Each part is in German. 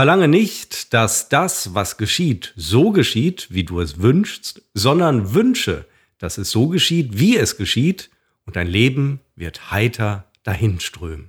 Verlange nicht, dass das, was geschieht, so geschieht, wie du es wünschst, sondern wünsche, dass es so geschieht, wie es geschieht, und dein Leben wird heiter dahinströmen.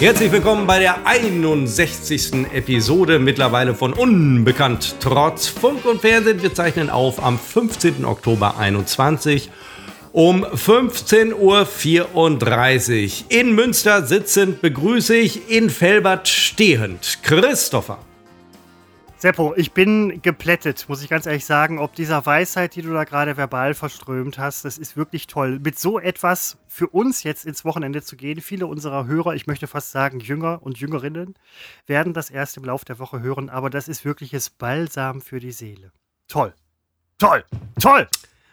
Herzlich willkommen bei der 61. Episode mittlerweile von Unbekannt trotz Funk und Fernsehen. Wir zeichnen auf am 15. Oktober 21 um 15.34 Uhr. In Münster sitzend begrüße ich in Felbert stehend Christopher. Seppo, ich bin geplättet, muss ich ganz ehrlich sagen, ob dieser Weisheit, die du da gerade verbal verströmt hast, das ist wirklich toll. Mit so etwas für uns jetzt ins Wochenende zu gehen, viele unserer Hörer, ich möchte fast sagen Jünger und Jüngerinnen, werden das erst im Laufe der Woche hören, aber das ist wirkliches Balsam für die Seele. Toll, toll, toll!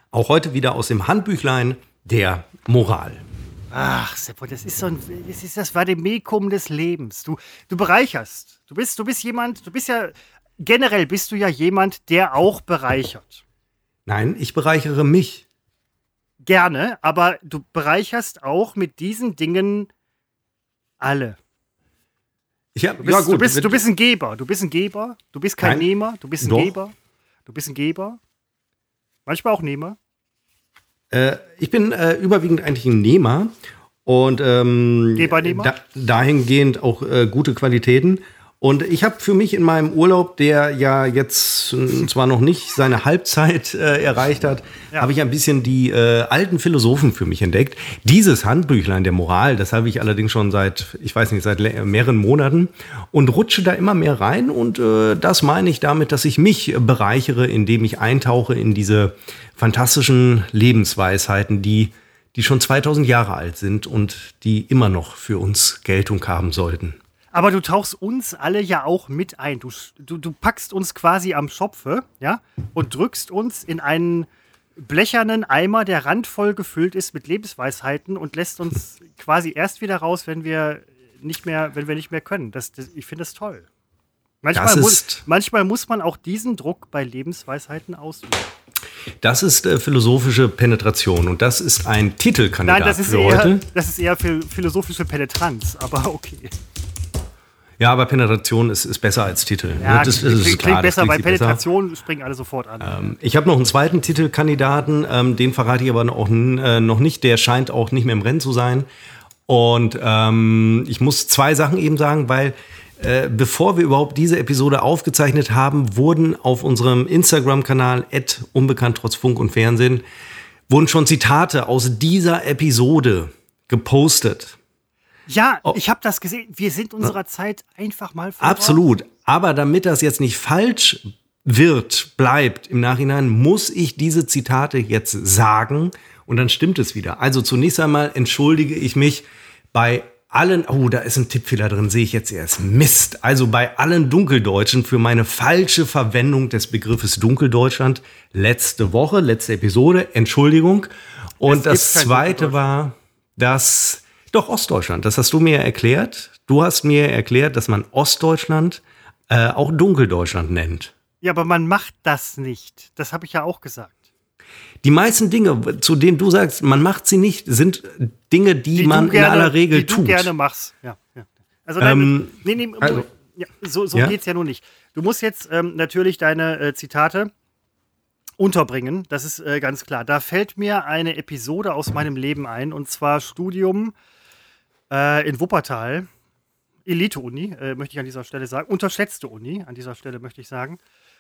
Auch heute wieder aus dem Handbüchlein der Moral. Ach, Seppo, das ist so ein, das ist das Vademekum des Lebens. Du, du bereicherst. Du bist, du bist jemand, du bist ja generell bist du ja jemand, der auch bereichert. Nein, ich bereichere mich. Gerne, aber du bereicherst auch mit diesen Dingen alle. Hab, du, bist, ja, gut, du, bist, du bist ein Geber. Du bist ein Geber. Du bist kein Nein, Nehmer. Du bist ein doch. Geber. Du bist ein Geber. Manchmal auch Nehmer. Äh, ich bin äh, überwiegend eigentlich ein Nehmer. Und ähm, Geber, Nehmer? Da, dahingehend auch äh, gute Qualitäten. Und ich habe für mich in meinem Urlaub, der ja jetzt äh, zwar noch nicht seine Halbzeit äh, erreicht hat, ja. habe ich ein bisschen die äh, alten Philosophen für mich entdeckt. Dieses Handbüchlein der Moral, das habe ich allerdings schon seit, ich weiß nicht, seit mehreren Monaten und rutsche da immer mehr rein. Und äh, das meine ich damit, dass ich mich bereichere, indem ich eintauche in diese fantastischen Lebensweisheiten, die die schon 2000 Jahre alt sind und die immer noch für uns Geltung haben sollten. Aber du tauchst uns alle ja auch mit ein. Du, du, du packst uns quasi am Schopfe, ja, und drückst uns in einen blechernen Eimer, der randvoll gefüllt ist mit Lebensweisheiten und lässt uns quasi erst wieder raus, wenn wir nicht mehr, wenn wir nicht mehr können. Das, das ich finde das toll. Manchmal muss, manchmal muss man auch diesen Druck bei Lebensweisheiten ausüben. Das ist äh, philosophische Penetration und das ist ein Titelkandidat Nein, das ist für eher, heute. Das ist eher philosophische Penetranz, aber okay. Ja, aber Penetration ist, ist besser als Titel. Ja, das, das, das klingt, klar, besser. Bei Penetration besser. springen alle sofort an. Ähm, ich habe noch einen zweiten Titelkandidaten, ähm, den verrate ich aber auch, äh, noch nicht. Der scheint auch nicht mehr im Rennen zu sein. Und ähm, ich muss zwei Sachen eben sagen, weil äh, bevor wir überhaupt diese Episode aufgezeichnet haben, wurden auf unserem Instagram-Kanal unbekannt trotz Funk und Fernsehen, wurden schon Zitate aus dieser Episode gepostet. Ja, oh. ich habe das gesehen. Wir sind unserer ja. Zeit einfach mal voraus. Absolut. Aber damit das jetzt nicht falsch wird, bleibt im Nachhinein, muss ich diese Zitate jetzt sagen und dann stimmt es wieder. Also zunächst einmal entschuldige ich mich bei allen, oh, da ist ein Tippfehler drin, sehe ich jetzt erst. Mist. Also bei allen Dunkeldeutschen für meine falsche Verwendung des Begriffes Dunkeldeutschland letzte Woche, letzte Episode, Entschuldigung. Und das zweite war, dass doch, Ostdeutschland. Das hast du mir erklärt. Du hast mir erklärt, dass man Ostdeutschland äh, auch Dunkeldeutschland nennt. Ja, aber man macht das nicht. Das habe ich ja auch gesagt. Die meisten Dinge, zu denen du sagst, man macht sie nicht, sind Dinge, die, die man gerne, in aller Regel die tut. Die du gerne machst. Ja, ja. Also, dein, ähm, nee, nee, also, ja, so, so ja? geht es ja nur nicht. Du musst jetzt ähm, natürlich deine äh, Zitate unterbringen, das ist äh, ganz klar. Da fällt mir eine Episode aus meinem Leben ein, und zwar Studium äh, in Wuppertal. Elite-Uni, äh, möchte ich an dieser Stelle sagen. Unterschätzte Uni, an dieser Stelle möchte ich sagen.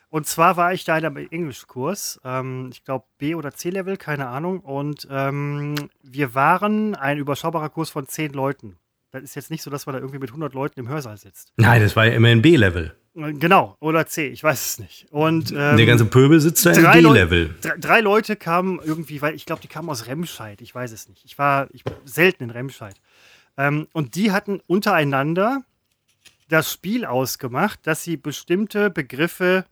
Und zwar war ich da in einem Englischkurs, ähm, ich glaube B- oder C-Level, keine Ahnung. Und ähm, wir waren ein überschaubarer Kurs von zehn Leuten. Das ist jetzt nicht so, dass man da irgendwie mit 100 Leuten im Hörsaal sitzt. Nein, das war ja immer ein B-Level. Äh, genau, oder C, ich weiß es nicht. Und, ähm, Der ganze Pöbel sitzt da im D-Level. Drei, drei, Leute kamen irgendwie, weil ich glaube, die kamen aus Remscheid, ich weiß es nicht. Ich war ich, selten in Remscheid. Ähm, und die hatten untereinander das Spiel ausgemacht, dass sie bestimmte Begriffe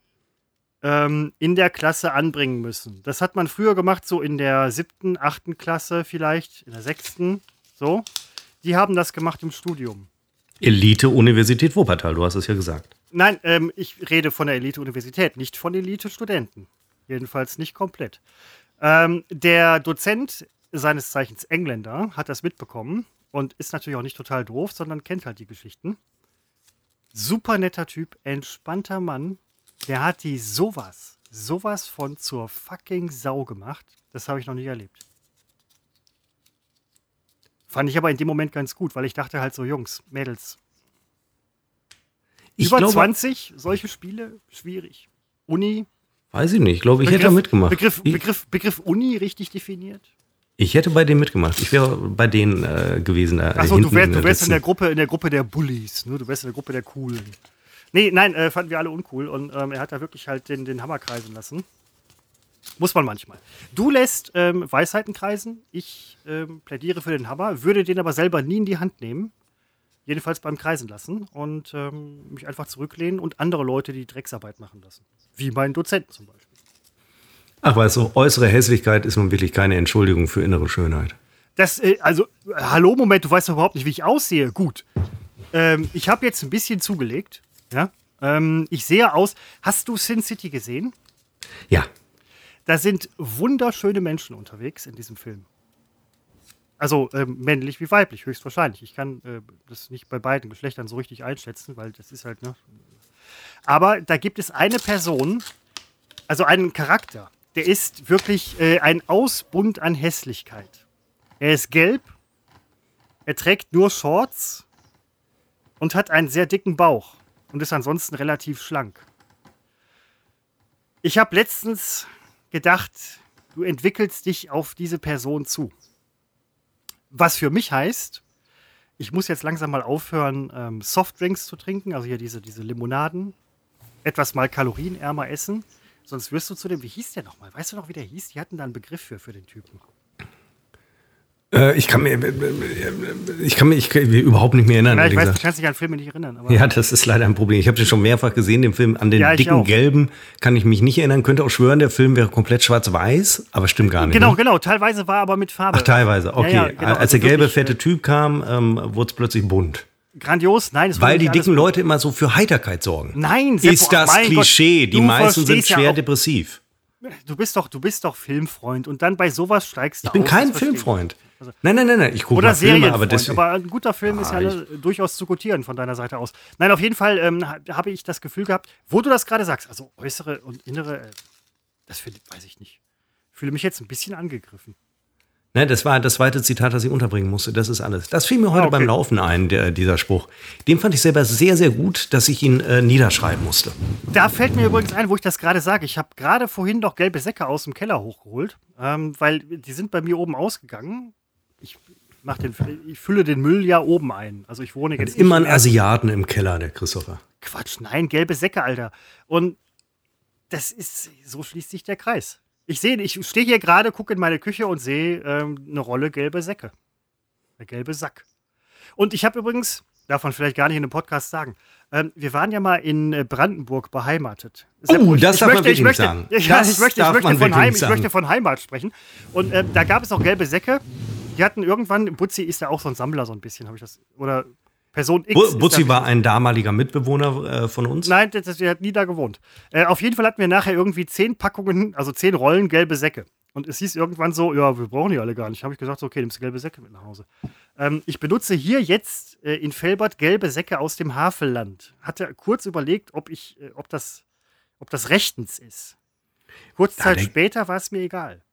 ähm, in der Klasse anbringen müssen. Das hat man früher gemacht, so in der siebten, achten Klasse vielleicht, in der sechsten, so. Die haben das gemacht im Studium. Elite-Universität Wuppertal, du hast es ja gesagt. Nein, ähm, ich rede von der Elite-Universität, nicht von Elite-Studenten. Jedenfalls nicht komplett. Ähm, der Dozent, seines Zeichens Engländer, hat das mitbekommen und ist natürlich auch nicht total doof, sondern kennt halt die Geschichten. Super netter Typ, entspannter Mann. Der hat die sowas, sowas von zur fucking Sau gemacht. Das habe ich noch nie erlebt. Fand ich aber in dem Moment ganz gut, weil ich dachte halt so, Jungs, Mädels. Ich Über glaube, 20 solche Spiele, schwierig. Uni. Weiß ich nicht, ich glaube, ich Begriff, hätte da mitgemacht. Begriff, Begriff, Begriff Uni richtig definiert? Ich hätte bei denen mitgemacht. Ich wäre bei denen äh, gewesen. Äh, Achso, du wärst, du wärst in der Gruppe, in der Gruppe der Bullies, ne? Du wärst in der Gruppe der Coolen. Nee, nein, äh, fanden wir alle uncool und ähm, er hat da wirklich halt den, den Hammer kreisen lassen. Muss man manchmal. Du lässt ähm, Weisheiten kreisen, ich ähm, plädiere für den Hammer, würde den aber selber nie in die Hand nehmen. Jedenfalls beim Kreisen lassen und ähm, mich einfach zurücklehnen und andere Leute die Drecksarbeit machen lassen. Wie meinen Dozenten zum Beispiel. Ach, weißt du, äußere Hässlichkeit ist nun wirklich keine Entschuldigung für innere Schönheit. Das, äh, also, hallo, Moment, du weißt doch überhaupt nicht, wie ich aussehe. Gut. Ähm, ich habe jetzt ein bisschen zugelegt. Ja. Ähm, ich sehe aus. Hast du Sin City gesehen? Ja. Da sind wunderschöne Menschen unterwegs in diesem Film. Also ähm, männlich wie weiblich, höchstwahrscheinlich. Ich kann äh, das nicht bei beiden Geschlechtern so richtig einschätzen, weil das ist halt, ne. Aber da gibt es eine Person, also einen Charakter, der ist wirklich äh, ein Ausbund an Hässlichkeit. Er ist gelb, er trägt nur Shorts und hat einen sehr dicken Bauch und ist ansonsten relativ schlank. Ich habe letztens gedacht, du entwickelst dich auf diese Person zu. Was für mich heißt, ich muss jetzt langsam mal aufhören, ähm, Softdrinks zu trinken, also hier diese, diese Limonaden, etwas mal kalorienärmer essen, sonst wirst du zu dem, wie hieß der nochmal? Weißt du noch, wie der hieß? Die hatten da einen Begriff für, für den Typen. Äh, ich kann mir, äh, ich kann mich ich kann überhaupt nicht mehr erinnern. Ja, ich weiß, du kannst dich an Filme nicht erinnern. ja, das ist leider ein Problem. Ich habe den schon mehrfach gesehen, den Film. An den ja, dicken auch. Gelben kann ich mich nicht erinnern. Könnte auch schwören, der Film wäre komplett schwarz-weiß, aber stimmt gar nicht. Genau, ne? genau. Teilweise war aber mit Farbe. Ach, teilweise. Okay. Ja, genau. Als also der gelbe, fette Typ kam, ähm, wurde es plötzlich bunt. Grandios, nein. Es Weil die dicken Leute immer so für Heiterkeit sorgen. Nein, Seppo, ist das Klischee. Gott, die meisten sind schwer depressiv. Du bist doch, du bist doch Filmfreund und dann bei sowas steigst du Ich bin aus, kein Filmfreund. Also, nein, nein, nein, nein, ich gucke mal Filme, aber das aber ein guter Film ah, ist ja ne, durchaus zu gutieren von deiner Seite aus. Nein, auf jeden Fall ähm, habe ich das Gefühl gehabt, wo du das gerade sagst, also äußere und innere, äh, das find, weiß ich nicht. Ich fühle mich jetzt ein bisschen angegriffen. Ne, das war das zweite Zitat, das ich unterbringen musste. Das ist alles. Das fiel mir heute ah, okay. beim Laufen ein, der, dieser Spruch. Den fand ich selber sehr, sehr gut, dass ich ihn äh, niederschreiben musste. Da fällt mir übrigens ein, wo ich das gerade sage. Ich habe gerade vorhin doch gelbe Säcke aus dem Keller hochgeholt, ähm, weil die sind bei mir oben ausgegangen. Ich, mach den, ich fülle den Müll ja oben ein. Also ich wohne jetzt. Immer ein Asiaten im Keller, der Christopher. Quatsch, nein, gelbe Säcke, Alter. Und das ist, so schließt sich der Kreis. Ich sehe, ich stehe hier gerade, gucke in meine Küche und sehe ähm, eine Rolle gelbe Säcke. Eine gelbe Sack. Und ich habe übrigens, darf man vielleicht gar nicht in einem Podcast sagen, ähm, wir waren ja mal in äh, Brandenburg beheimatet. Oh, das ich darf möchte, man ich möchte, sagen. Ich möchte, ich möchte, von Heim, ich möchte von Heimat sprechen. Und äh, da gab es auch gelbe Säcke. Die hatten irgendwann, Butzi ist ja auch so ein Sammler, so ein bisschen, habe ich das. Oder Person X. Butzi war ein damaliger Mitbewohner äh, von uns? Nein, der, der, hat nie da gewohnt. Äh, auf jeden Fall hatten wir nachher irgendwie zehn Packungen, also zehn Rollen gelbe Säcke. Und es hieß irgendwann so, ja, wir brauchen die alle gar nicht. Habe ich gesagt, so, okay, nimmst du gelbe Säcke mit nach Hause. Ähm, ich benutze hier jetzt äh, in Felbert gelbe Säcke aus dem Havelland. Hatte kurz überlegt, ob ich, äh, ob das, ob das rechtens ist. Kurz Zeit später war es mir egal.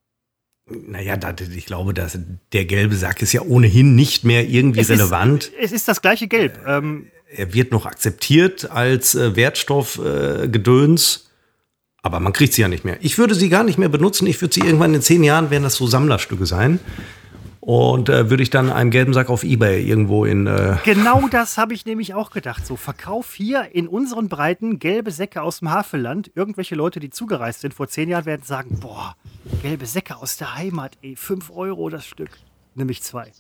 Naja, ich glaube, dass der gelbe Sack ist ja ohnehin nicht mehr irgendwie es relevant. Ist, es ist das gleiche Gelb. Ähm, er wird noch akzeptiert als äh, Wertstoffgedöns, äh, aber man kriegt sie ja nicht mehr. Ich würde sie gar nicht mehr benutzen. Ich würde sie irgendwann in zehn Jahren, werden das so Sammlerstücke sein. Und äh, würde ich dann einen gelben Sack auf Ebay irgendwo in. Äh genau das habe ich nämlich auch gedacht. So, verkauf hier in unseren Breiten gelbe Säcke aus dem Havelland. Irgendwelche Leute, die zugereist sind vor zehn Jahren, werden sagen: Boah, gelbe Säcke aus der Heimat, ey, fünf Euro das Stück. Nämlich zwei.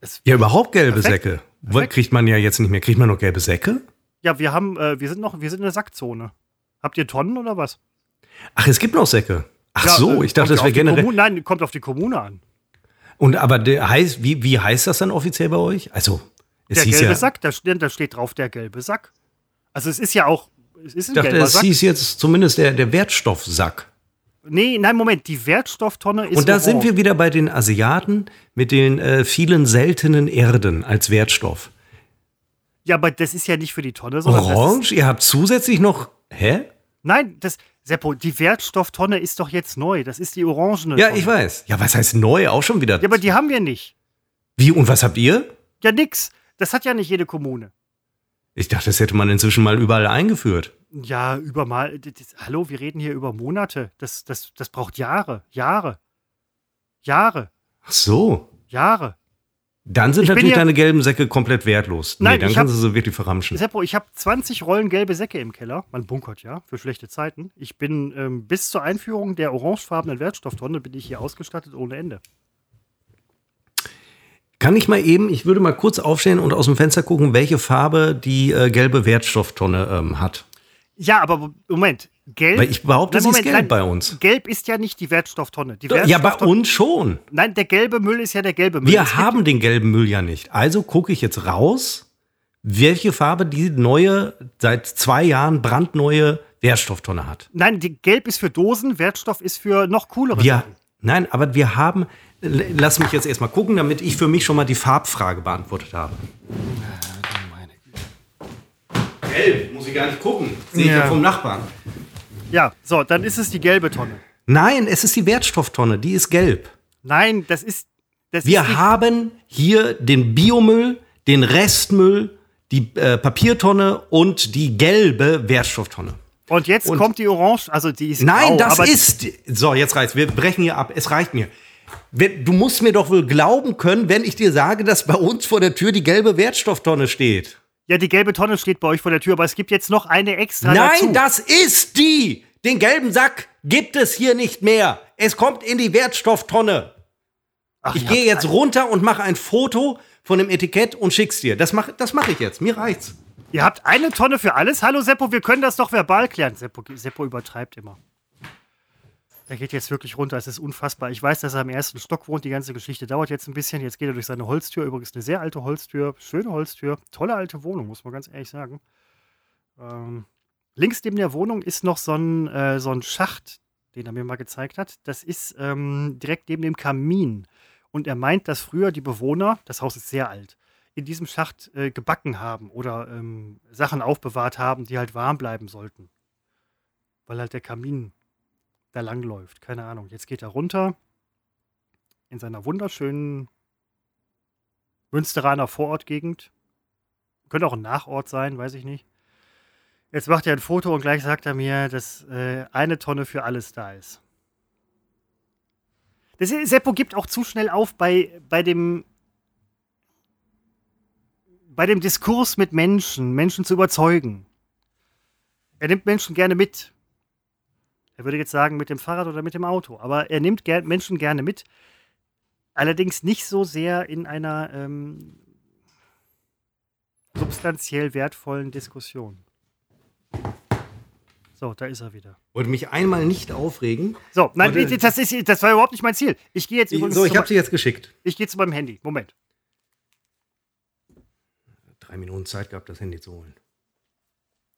Das ja, überhaupt gelbe perfekt. Säcke. Perfekt. Kriegt man ja jetzt nicht mehr. Kriegt man noch gelbe Säcke? Ja, wir haben, äh, wir sind noch, wir sind in der Sackzone. Habt ihr Tonnen oder was? Ach, es gibt noch Säcke. Ach ja, so, äh, ich dachte, das wäre generell. Kommune, nein, kommt auf die Kommune an. Und aber der heißt, wie, wie heißt das dann offiziell bei euch? Also, es der gelbe ja Sack, da steht, da steht drauf der gelbe Sack. Also es ist ja auch, es ist ein ich dachte, gelber Sack. hieß jetzt zumindest der, der Wertstoffsack. Nee, nein, Moment, die Wertstofftonne ist. Und da orange. sind wir wieder bei den Asiaten mit den äh, vielen seltenen Erden als Wertstoff. Ja, aber das ist ja nicht für die Tonne, sondern. Orange? Ihr habt zusätzlich noch. Hä? Nein, das. Seppo, die Wertstofftonne ist doch jetzt neu. Das ist die orangene. Ja, ich weiß. Ja, was heißt neu? Auch schon wieder. Ja, aber die haben wir nicht. Wie und was habt ihr? Ja, nix. Das hat ja nicht jede Kommune. Ich dachte, das hätte man inzwischen mal überall eingeführt. Ja, über mal. Das, hallo, wir reden hier über Monate. Das, das, das braucht Jahre. Jahre. Jahre. Ach so. Jahre. Dann sind ich natürlich deine gelben Säcke komplett wertlos. Nein, nee, dann kannst hab, du sie wirklich verramschen. Seppo, ich habe 20 Rollen gelbe Säcke im Keller. Man bunkert ja für schlechte Zeiten. Ich bin ähm, bis zur Einführung der orangefarbenen Wertstofftonne bin ich hier ausgestattet ohne Ende. Kann ich mal eben, ich würde mal kurz aufstehen und aus dem Fenster gucken, welche Farbe die äh, gelbe Wertstofftonne ähm, hat. Ja, aber Moment, Gelb. Weil ich behaupte, es ist gelb nein, bei uns. Gelb ist ja nicht die Wertstofftonne. Die Wertstofftonne. Ja, bei uns schon. Nein, der gelbe Müll ist ja der gelbe Müll. Wir es haben den gelben Müll ja nicht. Also gucke ich jetzt raus, welche Farbe die neue, seit zwei Jahren brandneue Wertstofftonne hat. Nein, die Gelb ist für Dosen, Wertstoff ist für noch coolere wir, Sachen. Nein, aber wir haben. Lass mich jetzt erstmal gucken, damit ich für mich schon mal die Farbfrage beantwortet habe. Gelb, muss ich gar nicht gucken. Sehe ich ja vom Nachbarn. Ja, so, dann ist es die gelbe Tonne. Nein, es ist die Wertstofftonne, die ist gelb. Nein, das ist. Das Wir ist haben hier den Biomüll, den Restmüll, die äh, Papiertonne und die gelbe Wertstofftonne. Und jetzt und kommt die Orange, also die ist. Nein, grau, das ist. So, jetzt reicht's. Wir brechen hier ab. Es reicht mir. Du musst mir doch wohl glauben können, wenn ich dir sage, dass bei uns vor der Tür die gelbe Wertstofftonne steht. Ja, die gelbe Tonne steht bei euch vor der Tür, aber es gibt jetzt noch eine extra. Nein, dazu. das ist die! Den gelben Sack gibt es hier nicht mehr. Es kommt in die Wertstofftonne. Ach, ich gehe jetzt runter und mache ein Foto von dem Etikett und schick's dir. Das mache das mach ich jetzt. Mir reicht's. Ihr habt eine Tonne für alles? Hallo Seppo, wir können das doch verbal klären. Seppo, Seppo übertreibt immer. Er geht jetzt wirklich runter, es ist unfassbar. Ich weiß, dass er im ersten Stock wohnt, die ganze Geschichte dauert jetzt ein bisschen. Jetzt geht er durch seine Holztür, übrigens eine sehr alte Holztür, schöne Holztür, tolle alte Wohnung, muss man ganz ehrlich sagen. Ähm, links neben der Wohnung ist noch so ein, äh, so ein Schacht, den er mir mal gezeigt hat. Das ist ähm, direkt neben dem Kamin. Und er meint, dass früher die Bewohner, das Haus ist sehr alt, in diesem Schacht äh, gebacken haben oder ähm, Sachen aufbewahrt haben, die halt warm bleiben sollten. Weil halt der Kamin da langläuft. Keine Ahnung. Jetzt geht er runter in seiner wunderschönen Münsteraner Vorortgegend. Könnte auch ein Nachort sein, weiß ich nicht. Jetzt macht er ein Foto und gleich sagt er mir, dass äh, eine Tonne für alles da ist. Das, Seppo gibt auch zu schnell auf bei, bei dem bei dem Diskurs mit Menschen, Menschen zu überzeugen. Er nimmt Menschen gerne mit. Er würde jetzt sagen, mit dem Fahrrad oder mit dem Auto. Aber er nimmt ger Menschen gerne mit. Allerdings nicht so sehr in einer ähm, substanziell wertvollen Diskussion. So, da ist er wieder. Wollte mich einmal nicht aufregen. So, nein, das, ist, das war überhaupt nicht mein Ziel. Ich gehe jetzt übrigens. So, ich habe sie jetzt geschickt. Ich gehe zu meinem Handy. Moment. Drei Minuten Zeit gehabt, das Handy zu holen.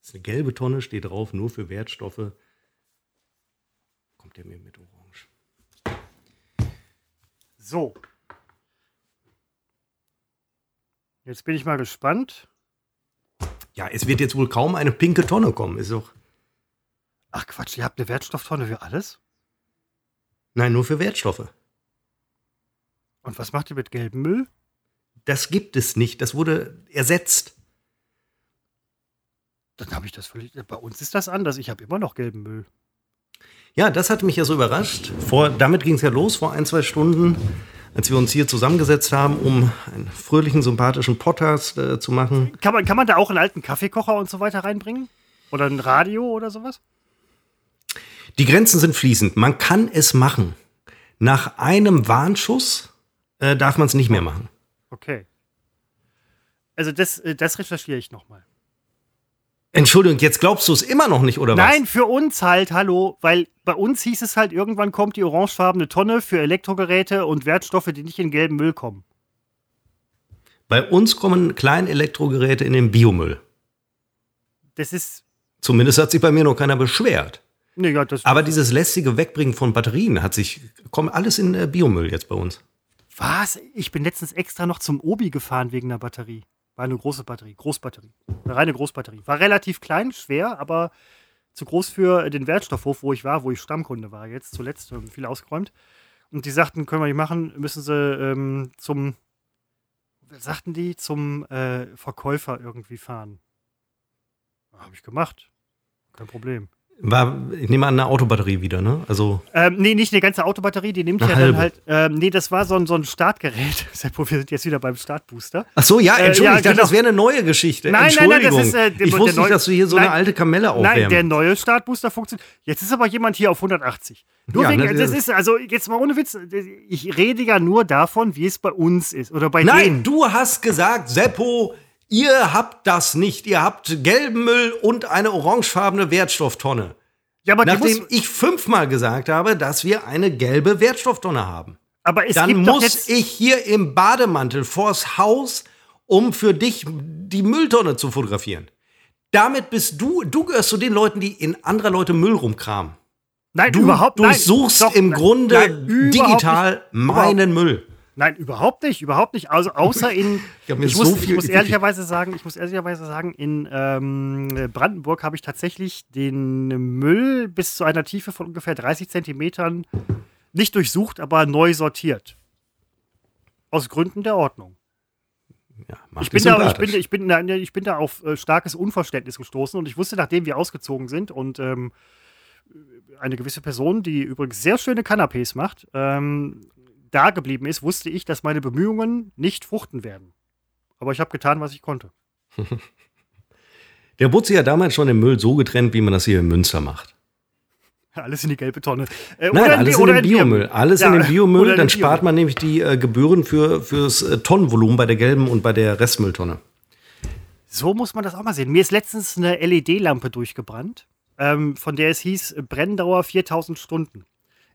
Das ist eine gelbe Tonne, steht drauf, nur für Wertstoffe kommt der mir mit Orange. So. Jetzt bin ich mal gespannt. Ja, es wird jetzt wohl kaum eine pinke Tonne kommen. Ist doch. Ach Quatsch, ihr habt eine Wertstofftonne für alles? Nein, nur für Wertstoffe. Und was macht ihr mit gelbem Müll? Das gibt es nicht. Das wurde ersetzt. Dann habe ich das völlig. Bei uns ist das anders. Ich habe immer noch gelben Müll. Ja, das hat mich ja so überrascht. Vor, damit ging es ja los vor ein, zwei Stunden, als wir uns hier zusammengesetzt haben, um einen fröhlichen, sympathischen Podcast äh, zu machen. Kann man, kann man da auch einen alten Kaffeekocher und so weiter reinbringen? Oder ein Radio oder sowas? Die Grenzen sind fließend. Man kann es machen. Nach einem Warnschuss äh, darf man es nicht mehr machen. Okay. Also das, äh, das recherchiere ich nochmal. Entschuldigung, jetzt glaubst du es immer noch nicht, oder was? Nein, für uns halt, hallo, weil bei uns hieß es halt, irgendwann kommt die orangefarbene Tonne für Elektrogeräte und Wertstoffe, die nicht in gelben Müll kommen. Bei uns kommen kleine Elektrogeräte in den Biomüll. Das ist Zumindest hat sich bei mir noch keiner beschwert. Nee, ja, Aber dieses lästige Wegbringen von Batterien hat sich, kommt alles in äh, Biomüll jetzt bei uns. Was? Ich bin letztens extra noch zum Obi gefahren wegen der Batterie. War eine große Batterie, Großbatterie. Eine reine Großbatterie. War relativ klein, schwer, aber zu groß für den Wertstoffhof, wo ich war, wo ich Stammkunde war. Jetzt zuletzt viel ausgeräumt. Und die sagten, können wir nicht machen, müssen sie ähm, zum, sagten die, zum äh, Verkäufer irgendwie fahren. Habe ich gemacht. Kein Problem. War, ich nehme an, eine Autobatterie wieder, ne? Also ähm, nee, nicht eine ganze Autobatterie, die nimmt ja halbe. dann halt. Ähm, nee, das war so ein, so ein Startgerät. Wir sind jetzt wieder beim Startbooster. Ach so, ja, Entschuldigung, äh, ja, ich dachte, genau. das wäre eine neue Geschichte. Nein, nein, nein, das ist. Äh, ich wusste nicht, dass du hier so nein, eine alte Kamelle aufwärmst. Nein, der neue Startbooster funktioniert. Jetzt ist aber jemand hier auf 180. Nur ja, wegen, ne, das ist, also jetzt mal ohne Witz, ich rede ja nur davon, wie es bei uns ist. Oder bei nein, denen. du hast gesagt, Seppo, ihr habt das nicht. Ihr habt gelben Müll und eine orangefarbene Wertstofftonne. Ja, aber Nachdem ich fünfmal gesagt habe, dass wir eine gelbe Wertstofftonne haben. Aber es Dann gibt muss ich hier im Bademantel vors Haus, um für dich die Mülltonne zu fotografieren. Damit bist du, du gehörst zu den Leuten, die in anderer Leute Müll rumkramen. Nein, du überhaupt nicht. Du suchst im nein, Grunde nein, digital meinen Müll. Nein, überhaupt nicht, überhaupt nicht. Also außer in. ich, ich, muss, so ich muss ehrlicherweise sagen, ich muss ehrlicherweise sagen, in ähm, Brandenburg habe ich tatsächlich den Müll bis zu einer Tiefe von ungefähr 30 Zentimetern nicht durchsucht, aber neu sortiert. Aus Gründen der Ordnung. Ja, ich, bin da, ich, bin, ich, bin, ich bin da auf äh, starkes Unverständnis gestoßen und ich wusste, nachdem wir ausgezogen sind und ähm, eine gewisse Person, die übrigens sehr schöne Canapés macht, ähm, da geblieben ist, wusste ich, dass meine Bemühungen nicht fruchten werden. Aber ich habe getan, was ich konnte. Der wurde sich ja damals schon im Müll so getrennt, wie man das hier in Münster macht. Alles in die gelbe Tonne. Äh, Nein, alles in den Biomüll. Alles ja, in den Biomüll, dann spart man nämlich die äh, Gebühren für, fürs äh, Tonnenvolumen bei der gelben und bei der Restmülltonne. So muss man das auch mal sehen. Mir ist letztens eine LED-Lampe durchgebrannt, ähm, von der es hieß Brenndauer 4000 Stunden.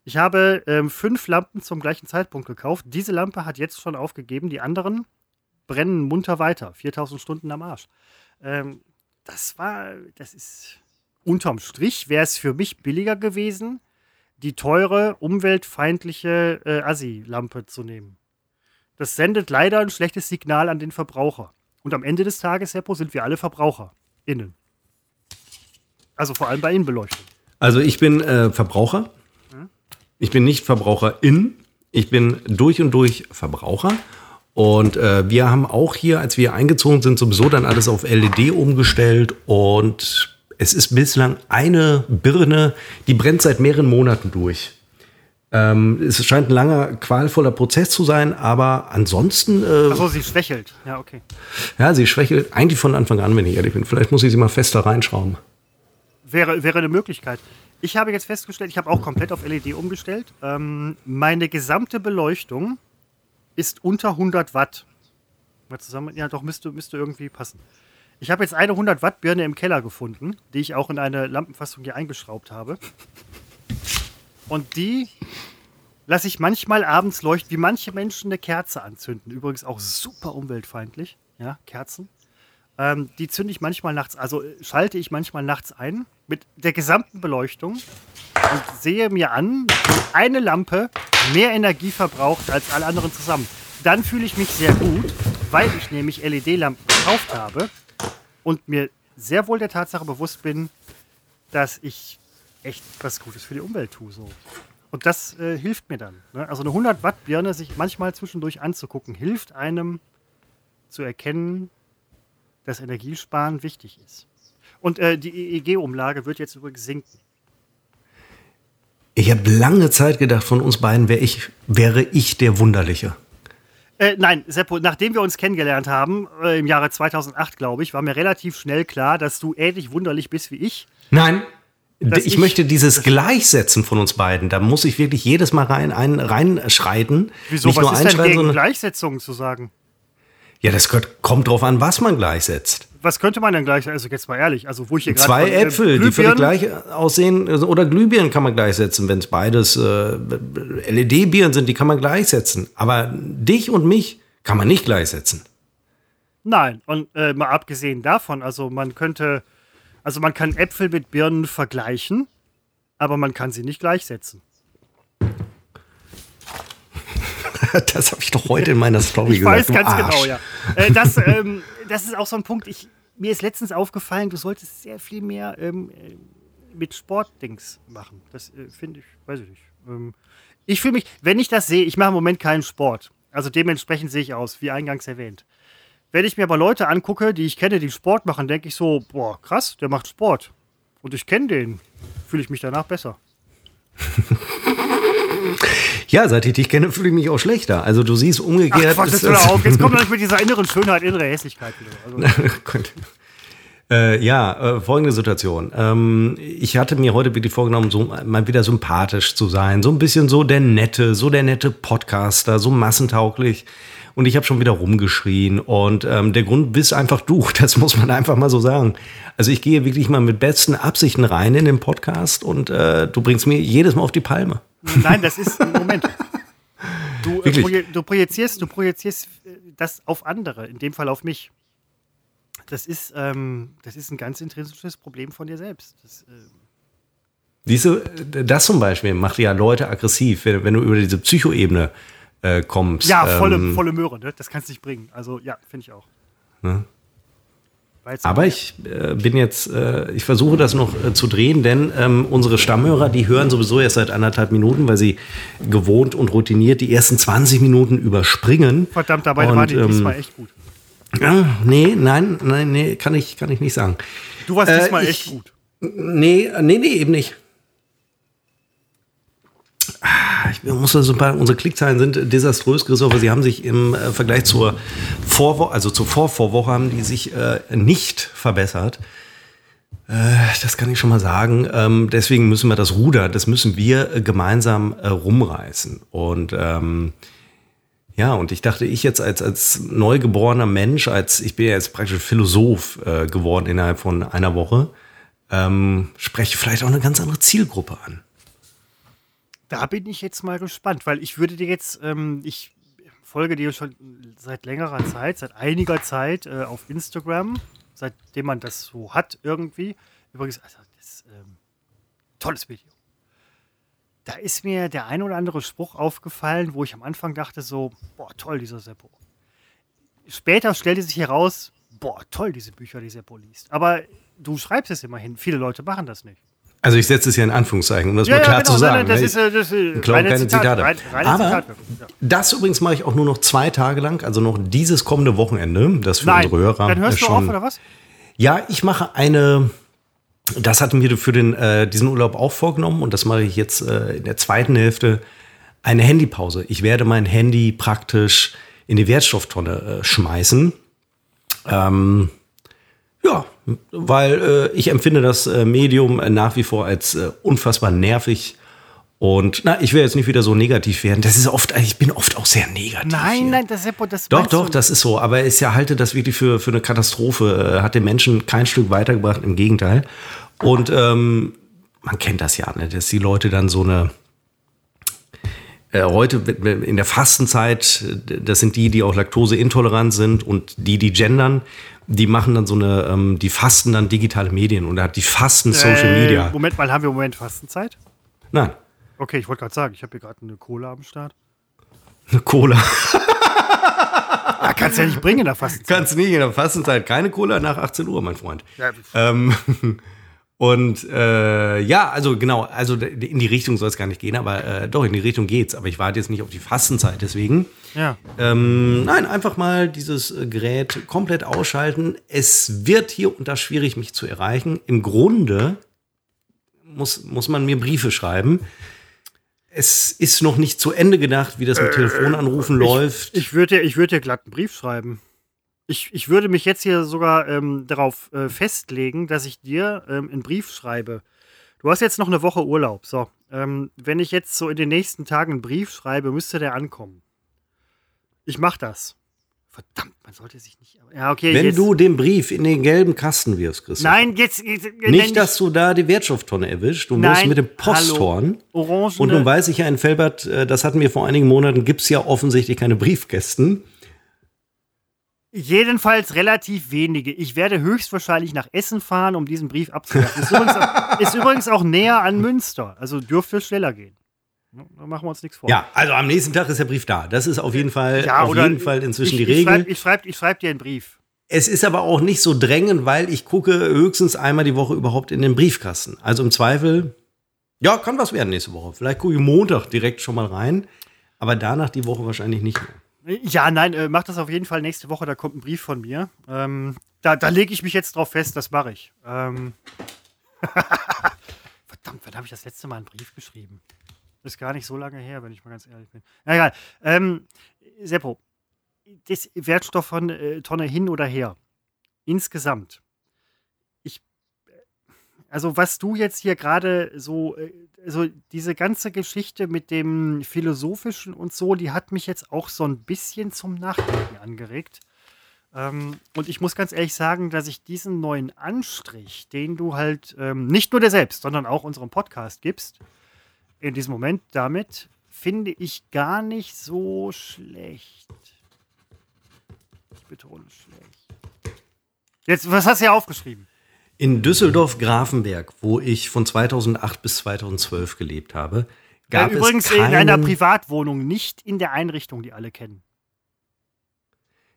Ich habe ähm, fünf Lampen zum gleichen Zeitpunkt gekauft. Diese Lampe hat jetzt schon aufgegeben. Die anderen brennen munter weiter. 4000 Stunden am Arsch. Ähm, das war, das ist unterm Strich, wäre es für mich billiger gewesen, die teure, umweltfeindliche äh, Assi-Lampe zu nehmen. Das sendet leider ein schlechtes Signal an den Verbraucher. Und am Ende des Tages, Seppo, sind wir alle Verbraucher. Innen. Also vor allem bei Innenbeleuchtung. Also ich bin äh, Verbraucher ich bin nicht Verbraucherin, ich bin durch und durch Verbraucher. Und äh, wir haben auch hier, als wir eingezogen sind, sowieso dann alles auf LED umgestellt. Und es ist bislang eine Birne, die brennt seit mehreren Monaten durch. Ähm, es scheint ein langer, qualvoller Prozess zu sein, aber ansonsten. Äh, Achso, sie schwächelt. Ja, okay. Ja, sie schwächelt eigentlich von Anfang an, wenn ich ehrlich bin. Vielleicht muss ich sie mal fester reinschrauben. Wäre, wäre eine Möglichkeit. Ich habe jetzt festgestellt, ich habe auch komplett auf LED umgestellt. Ähm, meine gesamte Beleuchtung ist unter 100 Watt. Mal zusammen, ja, doch, müsste, müsste irgendwie passen. Ich habe jetzt eine 100 Watt Birne im Keller gefunden, die ich auch in eine Lampenfassung hier eingeschraubt habe. Und die lasse ich manchmal abends leuchten, wie manche Menschen eine Kerze anzünden. Übrigens auch super umweltfeindlich, ja, Kerzen. Ähm, die zünde ich manchmal nachts, also äh, schalte ich manchmal nachts ein mit der gesamten Beleuchtung und sehe mir an, wie eine Lampe mehr Energie verbraucht als alle anderen zusammen. Dann fühle ich mich sehr gut, weil ich nämlich LED-Lampen gekauft habe und mir sehr wohl der Tatsache bewusst bin, dass ich echt was Gutes für die Umwelt tue. So. Und das äh, hilft mir dann. Ne? Also eine 100 Watt Birne sich manchmal zwischendurch anzugucken, hilft einem zu erkennen, dass Energiesparen wichtig ist. Und äh, die EEG-Umlage wird jetzt übrigens sinken. Ich habe lange Zeit gedacht, von uns beiden wär ich, wäre ich der Wunderliche. Äh, nein, Seppo, nachdem wir uns kennengelernt haben, äh, im Jahre 2008, glaube ich, war mir relativ schnell klar, dass du ähnlich wunderlich bist wie ich. Nein, ich, ich, möchte dieses Gleichsetzen von uns beiden, da muss ich wirklich jedes Mal rein, ein, reinschreiten. Wieso, Nicht was nur ist denn gegen Gleichsetzung zu sagen? Ja, das kommt drauf an, was man gleichsetzt. Was könnte man denn gleich, also jetzt mal ehrlich, also wo ich hier gerade. Zwei von, äh, Äpfel, die völlig gleich aussehen, oder Glühbirnen kann man gleichsetzen, wenn es beides äh, LED-Birnen sind, die kann man gleichsetzen. Aber dich und mich kann man nicht gleichsetzen. Nein, und äh, mal abgesehen davon, also man könnte Also man kann Äpfel mit Birnen vergleichen, aber man kann sie nicht gleichsetzen. das habe ich doch heute in meiner Story ich gesagt. Ich weiß ganz Arsch. genau, ja. Äh, das, ähm, das ist auch so ein Punkt. Ich, mir ist letztens aufgefallen, du solltest sehr viel mehr ähm, äh, mit Sportdings machen. Das äh, finde ich, weiß ich nicht. Ähm, ich fühle mich, wenn ich das sehe, ich mache im Moment keinen Sport. Also dementsprechend sehe ich aus, wie eingangs erwähnt. Wenn ich mir aber Leute angucke, die ich kenne, die Sport machen, denke ich so, boah, krass, der macht Sport. Und ich kenne den. Fühle ich mich danach besser. Ja, seit ich dich kenne, fühle ich mich auch schlechter. Also du siehst umgekehrt. Ach, Quatsch, jetzt, auf. jetzt kommt man mit dieser inneren Schönheit, innere Hässlichkeit wieder. Also. Äh, ja, äh, folgende Situation. Ähm, ich hatte mir heute wirklich vorgenommen, so mal wieder sympathisch zu sein. So ein bisschen so der nette, so der nette Podcaster, so massentauglich. Und ich habe schon wieder rumgeschrien. Und ähm, der Grund bist einfach du. Das muss man einfach mal so sagen. Also ich gehe wirklich mal mit besten Absichten rein in den Podcast und äh, du bringst mir jedes Mal auf die Palme. Nein, das ist Moment. Du, äh, proje du projizierst, du projizierst äh, das auf andere, in dem Fall auf mich. Das ist, ähm, das ist ein ganz intrinsisches Problem von dir selbst. Das, äh diese, das zum Beispiel macht ja Leute aggressiv, wenn, wenn du über diese Psychoebene äh, kommst. Ja, volle, ähm, volle Möhre, ne? das kannst du nicht bringen. Also ja, finde ich auch. Ne? Aber ich äh, bin jetzt, äh, ich versuche das noch äh, zu drehen, denn ähm, unsere Stammhörer, die hören sowieso erst seit anderthalb Minuten, weil sie gewohnt und routiniert die ersten 20 Minuten überspringen. Verdammt, dabei und, war die ähm, diesmal echt gut. Ja, nee, nein, nein, nee, kann ich, kann ich nicht sagen. Du warst diesmal äh, ich, echt gut. Nee, nee, nee, eben nicht. Ich muss so ein paar, unsere Klickzahlen sind desaströs, Christopher. Sie haben sich im äh, Vergleich zur Vorwoche, also zur Vorvorwoche, haben die sich äh, nicht verbessert. Äh, das kann ich schon mal sagen. Ähm, deswegen müssen wir das Ruder, das müssen wir äh, gemeinsam rumreißen. Und ähm, ja, und ich dachte, ich jetzt als, als neugeborener Mensch, als ich bin ja jetzt praktisch Philosoph geworden innerhalb von einer Woche, ähm, spreche vielleicht auch eine ganz andere Zielgruppe an. Da bin ich jetzt mal gespannt, weil ich würde dir jetzt, ähm, ich folge dir schon seit längerer Zeit, seit einiger Zeit äh, auf Instagram, seitdem man das so hat irgendwie. Übrigens, also das ähm, tolles Video. Da ist mir der ein oder andere Spruch aufgefallen, wo ich am Anfang dachte so, boah, toll, dieser Seppo. Später stellte sich heraus, boah, toll, diese Bücher, die Seppo liest. Aber du schreibst es immerhin. Viele Leute machen das nicht. Also ich setze es ja in Anführungszeichen, um das ja, mal klar ja, genau, zu sagen. Nein, das ne? ist, das ist ich glaube keine Zitat, Zitate. Rein, Aber Zitat, ja. das übrigens mache ich auch nur noch zwei Tage lang, also noch dieses kommende Wochenende. Das für Nein, unsere Hörer. Dann hörst schon, du auf, oder was? Ja, ich mache eine, das hatten wir für den, äh, diesen Urlaub auch vorgenommen und das mache ich jetzt äh, in der zweiten Hälfte, eine Handypause. Ich werde mein Handy praktisch in die Wertstofftonne äh, schmeißen. Ähm, ja, weil äh, ich empfinde das äh, Medium äh, nach wie vor als äh, unfassbar nervig. Und na, ich will jetzt nicht wieder so negativ werden. Das ist oft, ich bin oft auch sehr negativ. Nein, hier. nein, das ist das Doch, doch, das ist so. Aber ich halte das wirklich für, für eine Katastrophe. Äh, hat den Menschen kein Stück weitergebracht, im Gegenteil. Und ähm, man kennt das ja, ne, dass die Leute dann so eine äh, heute in der Fastenzeit, das sind die, die auch laktoseintolerant sind und die, die gendern, die machen dann so eine, ähm, die fasten dann digitale Medien hat die Fasten Social äh, Media. Moment mal, haben wir im Moment Fastenzeit? Nein. Okay, ich wollte gerade sagen, ich habe hier gerade eine Cola am Start. Eine Cola. ja, kannst ja nicht bringen in der Fastenzeit. Kannst nicht in der Fastenzeit. Keine Cola nach 18 Uhr, mein Freund. Ja. Ähm, und äh, ja, also genau, also in die Richtung soll es gar nicht gehen, aber äh, doch, in die Richtung geht's. Aber ich warte jetzt nicht auf die Fastenzeit, deswegen. Ja. Ähm, nein, einfach mal dieses äh, Gerät komplett ausschalten. Es wird hier und da schwierig, mich zu erreichen. Im Grunde muss, muss man mir Briefe schreiben. Es ist noch nicht zu Ende gedacht, wie das mit äh, Telefonanrufen ich, läuft. Ich würde dir, würd dir glatt einen Brief schreiben. Ich, ich würde mich jetzt hier sogar ähm, darauf äh, festlegen, dass ich dir ähm, einen Brief schreibe. Du hast jetzt noch eine Woche Urlaub. So, ähm, wenn ich jetzt so in den nächsten Tagen einen Brief schreibe, müsste der ankommen. Ich mach das. Verdammt, man sollte sich nicht. Ja, okay. Wenn jetzt. du den Brief in den gelben Kasten wirfst, Christoph. Nein, jetzt. jetzt nicht, dass du da die Wertstofftonne erwischst. Du Nein, musst mit dem Posthorn. Orange. Und nun weiß ich ja in Felbert, äh, das hatten wir vor einigen Monaten, gibt es ja offensichtlich keine Briefkästen. Jedenfalls relativ wenige. Ich werde höchstwahrscheinlich nach Essen fahren, um diesen Brief abzuwerfen. Ist, übrigens auch, ist übrigens auch näher an Münster. Also dürfte schneller gehen. Da machen wir uns nichts vor. Ja, also am nächsten Tag ist der Brief da. Das ist auf jeden Fall, ja, auf jeden Fall inzwischen ich, die Regel. Ich schreibe ich schreib dir einen Brief. Es ist aber auch nicht so drängend, weil ich gucke höchstens einmal die Woche überhaupt in den Briefkasten. Also im Zweifel, ja, kann was werden nächste Woche. Vielleicht gucke ich Montag direkt schon mal rein, aber danach die Woche wahrscheinlich nicht mehr. Ja, nein, äh, mach das auf jeden Fall nächste Woche. Da kommt ein Brief von mir. Ähm, da da lege ich mich jetzt drauf fest, das mache ich. Ähm Verdammt, wann habe ich das letzte Mal einen Brief geschrieben? Ist gar nicht so lange her, wenn ich mal ganz ehrlich bin. Na egal. Ähm, Seppo, das Wertstofftonne äh, hin oder her. Insgesamt. Ich, also was du jetzt hier gerade so, also diese ganze Geschichte mit dem Philosophischen und so, die hat mich jetzt auch so ein bisschen zum Nachdenken angeregt. Ähm, und ich muss ganz ehrlich sagen, dass ich diesen neuen Anstrich, den du halt ähm, nicht nur dir selbst, sondern auch unserem Podcast gibst, in diesem Moment damit, finde ich gar nicht so schlecht betone schlecht. Jetzt, was hast du hier aufgeschrieben? In Düsseldorf-Grafenberg, wo ich von 2008 bis 2012 gelebt habe, gab ja, übrigens es keinen, in einer Privatwohnung, nicht in der Einrichtung, die alle kennen.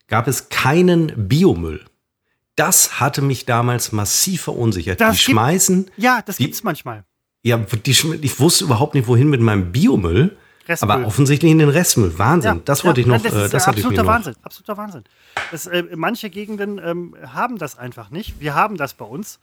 Gab es keinen Biomüll. Das hatte mich damals massiv verunsichert. Das die schmeißen. Ja, das gibt es manchmal. Ja, die, ich wusste überhaupt nicht, wohin mit meinem Biomüll. Restmüll. Aber offensichtlich in den Restmüll. Wahnsinn. Ja, das wollte ja, ich noch. Das, ist, äh, das absoluter ich Wahnsinn. Noch. Absoluter Wahnsinn. Das, äh, manche Gegenden ähm, haben das einfach nicht. Wir haben das bei uns.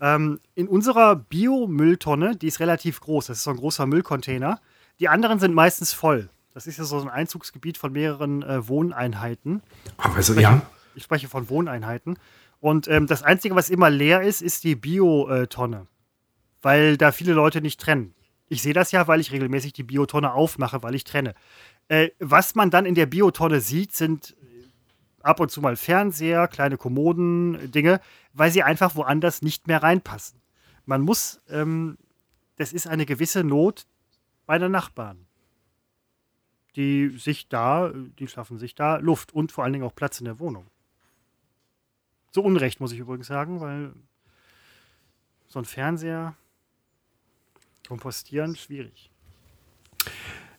Ähm, in unserer Biomülltonne, die ist relativ groß. Das ist so ein großer Müllcontainer. Die anderen sind meistens voll. Das ist ja so ein Einzugsgebiet von mehreren äh, Wohneinheiten. Aber also, ja. Ich spreche von Wohneinheiten. Und ähm, das Einzige, was immer leer ist, ist die Biotonne. Weil da viele Leute nicht trennen. Ich sehe das ja, weil ich regelmäßig die Biotonne aufmache, weil ich trenne. Äh, was man dann in der Biotonne sieht, sind ab und zu mal Fernseher, kleine Kommoden, Dinge, weil sie einfach woanders nicht mehr reinpassen. Man muss, ähm, das ist eine gewisse Not bei den Nachbarn. Die sich da, die schaffen sich da Luft und vor allen Dingen auch Platz in der Wohnung. So Unrecht, muss ich übrigens sagen, weil so ein Fernseher, Kompostieren, schwierig.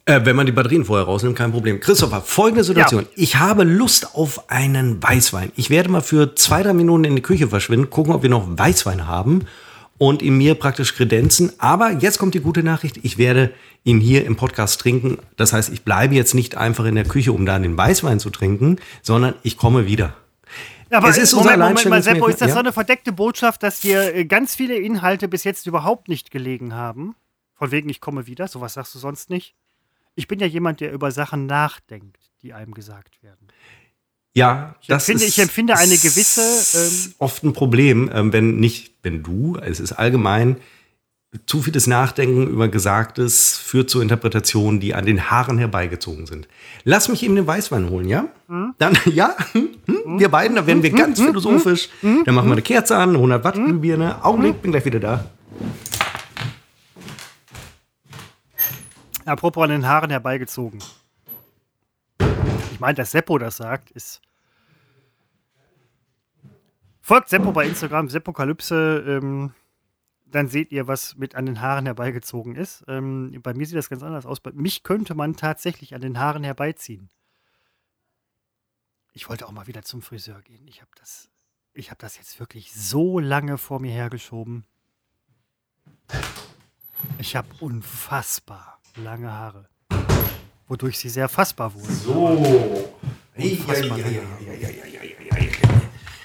Äh, wenn man die Batterien vorher rausnimmt, kein Problem. Christopher, folgende Situation. Ja. Ich habe Lust auf einen Weißwein. Ich werde mal für zwei, drei Minuten in die Küche verschwinden, gucken, ob wir noch Weißwein haben und ihn mir praktisch kredenzen. Aber jetzt kommt die gute Nachricht. Ich werde ihn hier im Podcast trinken. Das heißt, ich bleibe jetzt nicht einfach in der Küche, um da den Weißwein zu trinken, sondern ich komme wieder. Ja, aber es ist Moment, Moment mal, Seppo, ist das ja? so eine verdeckte Botschaft, dass dir äh, ganz viele Inhalte bis jetzt überhaupt nicht gelegen haben? Von wegen, ich komme wieder, sowas sagst du sonst nicht? Ich bin ja jemand, der über Sachen nachdenkt, die einem gesagt werden. Ja, ich das empfinde, ist, ich empfinde eine gewisse. Ähm, oft ein Problem, ähm, wenn nicht, wenn du, es ist allgemein, zu vieles Nachdenken über Gesagtes führt zu Interpretationen, die an den Haaren herbeigezogen sind. Lass mich eben den Weißwein holen, ja? Mhm. Dann, ja, hm? Hm? wir beiden, da werden wir ganz mhm. philosophisch. Mhm. Dann machen wir eine Kerze an, 100 Watt Glühbirne. Augenblick, bin gleich wieder da. Apropos an den Haaren herbeigezogen. Ich meine, dass Seppo das sagt, ist. Folgt Seppo bei Instagram, Seppokalypse. Ähm, dann seht ihr, was mit an den Haaren herbeigezogen ist. Ähm, bei mir sieht das ganz anders aus. Bei mich könnte man tatsächlich an den Haaren herbeiziehen. Ich wollte auch mal wieder zum Friseur gehen. Ich habe das, hab das jetzt wirklich so lange vor mir hergeschoben. Ich habe unfassbar lange Haare. Wodurch sie sehr fassbar wurden. So. Unfassbar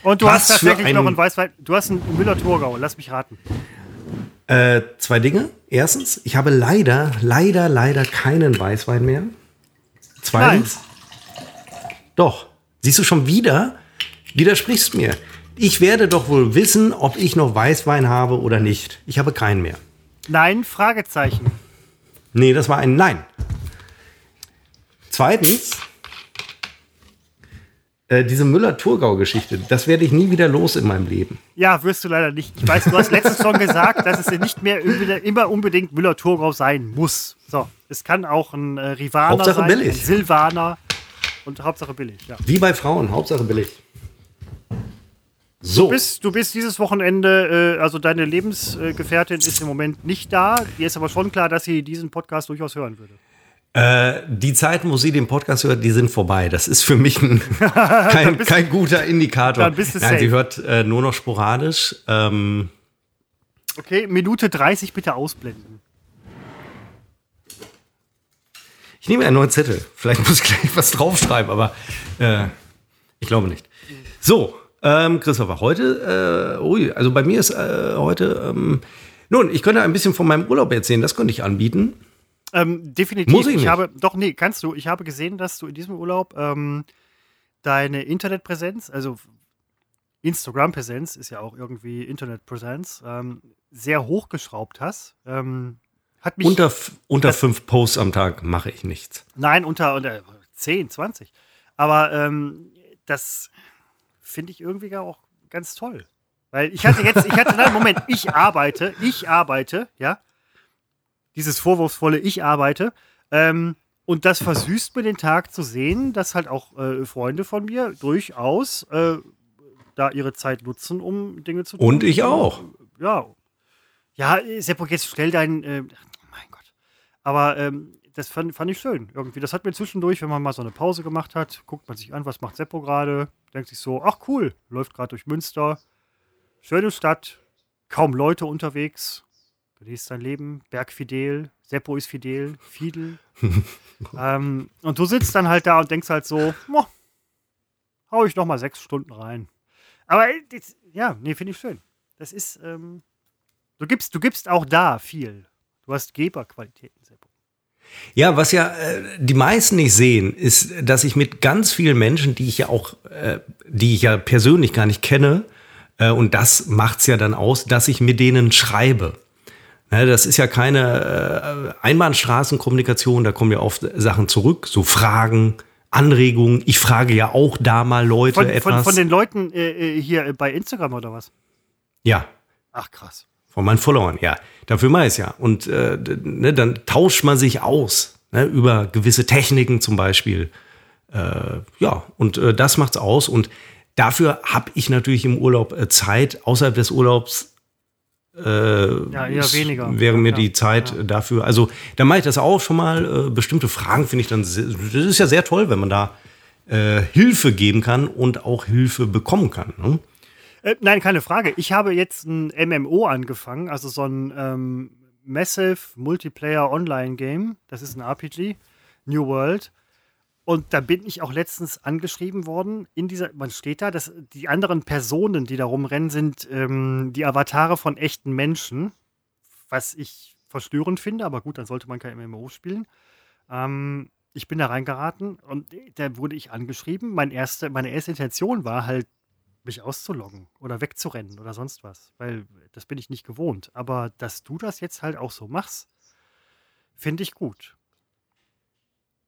Und du Was hast tatsächlich noch einen Weißwein. Du hast einen Müller-Thurgau. Lass mich raten. Äh, zwei Dinge. Erstens, ich habe leider, leider, leider keinen Weißwein mehr. Zweitens, Nein. doch, siehst du schon wieder, widersprichst mir. Ich werde doch wohl wissen, ob ich noch Weißwein habe oder nicht. Ich habe keinen mehr. Nein, Fragezeichen. Nee, das war ein Nein. Zweitens, äh, diese Müller-Thurgau-Geschichte, das werde ich nie wieder los in meinem Leben. Ja, wirst du leider nicht. Ich weiß, du hast letztes schon gesagt, dass es nicht mehr immer unbedingt Müller-Thurgau sein muss. So, es kann auch ein äh, Rivaner Hauptsache sein, billig. ein Silvaner. Und Hauptsache billig, ja. Wie bei Frauen, Hauptsache billig. So. Du bist, du bist dieses Wochenende, äh, also deine Lebensgefährtin ist im Moment nicht da. Dir ist aber schon klar, dass sie diesen Podcast durchaus hören würde. Äh, die Zeiten, wo sie den Podcast hört, die sind vorbei. Das ist für mich ein, kein, kein guter Indikator. Dann bist du Nein, safe. sie hört äh, nur noch sporadisch. Ähm, okay, Minute 30 bitte ausblenden. Ich nehme einen neuen Zettel. Vielleicht muss ich gleich was draufschreiben, aber äh, ich glaube nicht. So, ähm, Christopher, heute, äh, ui, also bei mir ist äh, heute, ähm, nun, ich könnte ein bisschen von meinem Urlaub erzählen, das könnte ich anbieten. Ähm, definitiv. Muss ich, nicht. ich habe, doch, nee, kannst du. Ich habe gesehen, dass du in diesem Urlaub ähm, deine Internetpräsenz, also Instagram-Präsenz ist ja auch irgendwie Internetpräsenz, ähm, sehr hochgeschraubt hast. Ähm, hat mich, unter unter das, fünf Posts am Tag mache ich nichts. Nein, unter, unter 10, 20. Aber ähm, das finde ich irgendwie auch ganz toll. Weil ich hatte jetzt, ich hatte, nein, Moment, ich arbeite, ich arbeite, ja. Dieses vorwurfsvolle Ich arbeite. Ähm, und das versüßt mir den Tag zu sehen, dass halt auch äh, Freunde von mir durchaus äh, da ihre Zeit nutzen, um Dinge zu tun. Und ich auch. Ja. Ja, Seppo, jetzt stell dein. Äh, mein Gott. Aber ähm, das fand, fand ich schön irgendwie. Das hat mir zwischendurch, wenn man mal so eine Pause gemacht hat, guckt man sich an, was macht Seppo gerade, denkt sich so, ach cool, läuft gerade durch Münster, schöne Stadt, kaum Leute unterwegs, genießt sein Leben, Berg fidel, Seppo ist fidel, Fidel. ähm, und du sitzt dann halt da und denkst halt so, oh, hau ich noch mal sechs Stunden rein. Aber das, ja, nee, finde ich schön. Das ist, ähm, du gibst, du gibst auch da viel. Du hast Geberqualitäten, Seppo. Ja, was ja äh, die meisten nicht sehen, ist, dass ich mit ganz vielen Menschen, die ich ja auch, äh, die ich ja persönlich gar nicht kenne, äh, und das macht's ja dann aus, dass ich mit denen schreibe. Ne, das ist ja keine äh, Einbahnstraßenkommunikation, da kommen ja oft Sachen zurück, so Fragen, Anregungen. Ich frage ja auch da mal Leute von, etwas. Von, von den Leuten äh, äh, hier bei Instagram oder was? Ja. Ach krass. Von meinen Followern, ja. Dafür mache ich es ja. Und äh, ne, dann tauscht man sich aus ne, über gewisse Techniken zum Beispiel. Äh, ja, und äh, das macht's aus. Und dafür habe ich natürlich im Urlaub Zeit. Außerhalb des Urlaubs äh, ja, eher weniger. wäre mir ja, die Zeit ja. dafür. Also da mache ich das auch schon mal. Äh, bestimmte Fragen finde ich dann, sehr, das ist ja sehr toll, wenn man da äh, Hilfe geben kann und auch Hilfe bekommen kann. Ne? Äh, nein, keine Frage. Ich habe jetzt ein MMO angefangen, also so ein ähm, Massive Multiplayer Online Game. Das ist ein RPG, New World. Und da bin ich auch letztens angeschrieben worden. In dieser, man steht da, dass die anderen Personen, die da rumrennen, sind ähm, die Avatare von echten Menschen. Was ich verstörend finde, aber gut, dann sollte man kein MMO spielen. Ähm, ich bin da reingeraten und da wurde ich angeschrieben. Mein erste, meine erste Intention war halt, mich auszuloggen oder wegzurennen oder sonst was, weil das bin ich nicht gewohnt. Aber dass du das jetzt halt auch so machst, finde ich gut.